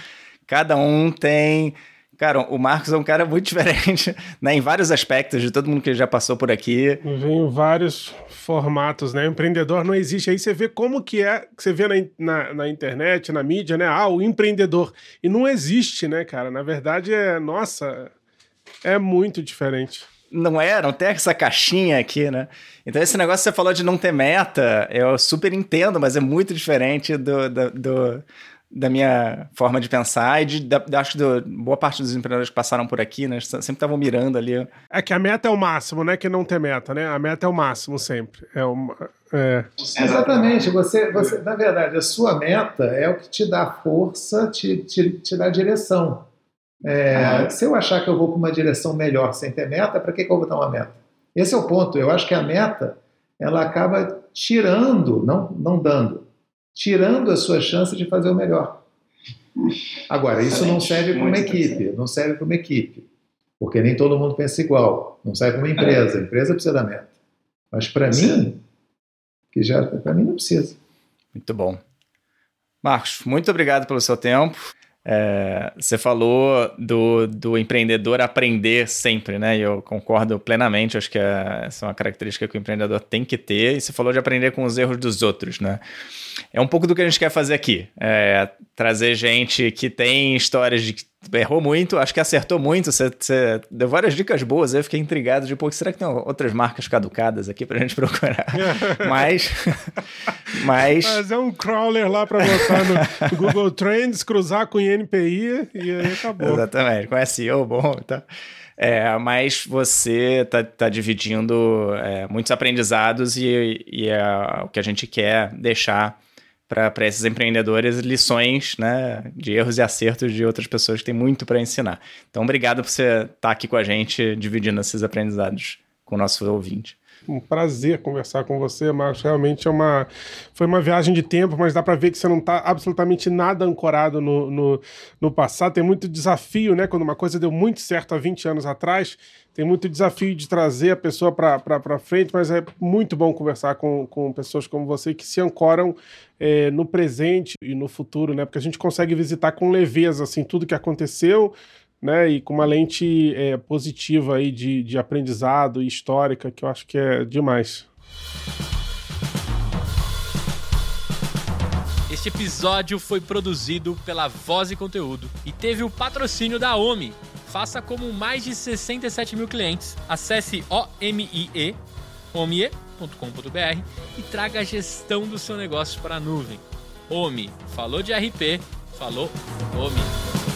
Cada um tem Cara, o Marcos é um cara muito diferente, né? Em vários aspectos, de todo mundo que já passou por aqui.
Vem em vários formatos, né? Empreendedor não existe. Aí você vê como que é, você vê na, na, na, internet, na mídia, né? Ah, o empreendedor. E não existe, né, cara? Na verdade, é, nossa, é muito diferente.
Não é, não tem essa caixinha aqui, né? Então, esse negócio que você falou de não ter meta, eu super entendo, mas é muito diferente do, do, do da minha forma de pensar e de, da, acho que boa parte dos empreendedores que passaram por aqui, né, sempre estavam mirando ali.
É que a meta é o máximo, né? Que não ter meta, né? A meta é o máximo sempre. É uma, é.
Exatamente. Você, você, na verdade, a sua meta é o que te dá força, te, te, te dá direção. É, Se eu achar que eu vou para uma direção melhor sem ter meta, para que, que eu vou dar uma meta? Esse é o ponto. Eu acho que a meta ela acaba tirando, não, não dando, tirando a sua chance de fazer o melhor. Agora, isso não serve para uma equipe, não serve para uma equipe, porque nem todo mundo pensa igual. Não serve para uma empresa, a empresa precisa da meta. Mas para mim, que já para mim não precisa.
Muito bom. Marcos, muito obrigado pelo seu tempo. É, você falou do, do empreendedor aprender sempre, né? E eu concordo plenamente, acho que é, essa é uma característica que o empreendedor tem que ter. E você falou de aprender com os erros dos outros, né? É um pouco do que a gente quer fazer aqui. É trazer gente que tem histórias de errou muito, acho que acertou muito. Você, você deu várias dicas boas, eu fiquei intrigado de, pô, será que tem outras marcas caducadas aqui pra gente procurar? mas, mas...
Mas é um crawler lá pra botar no Google Trends, cruzar com INPI e aí acabou.
Exatamente, com SEO bom, tá? É, mas você tá, tá dividindo é, muitos aprendizados e, e é o que a gente quer deixar para esses empreendedores lições né, de erros e acertos de outras pessoas que têm muito para ensinar. Então, obrigado por você estar tá aqui com a gente, dividindo esses aprendizados com o nosso ouvinte.
Um prazer conversar com você, Marcos. Realmente é uma, foi uma viagem de tempo, mas dá para ver que você não está absolutamente nada ancorado no, no, no, passado. Tem muito desafio, né? Quando uma coisa deu muito certo há 20 anos atrás, tem muito desafio de trazer a pessoa para frente, mas é muito bom conversar com, com pessoas como você que se ancoram é, no presente e no futuro, né? Porque a gente consegue visitar com leveza assim tudo que aconteceu, né? E com uma lente é, positiva aí de, de aprendizado e histórica que eu acho que é demais.
Este episódio foi produzido pela Voz e Conteúdo e teve o patrocínio da OMI Faça como mais de 67 mil clientes. Acesse OMIE, omie.com.br e traga a gestão do seu negócio para a nuvem. OMI, falou de RP, falou OMI.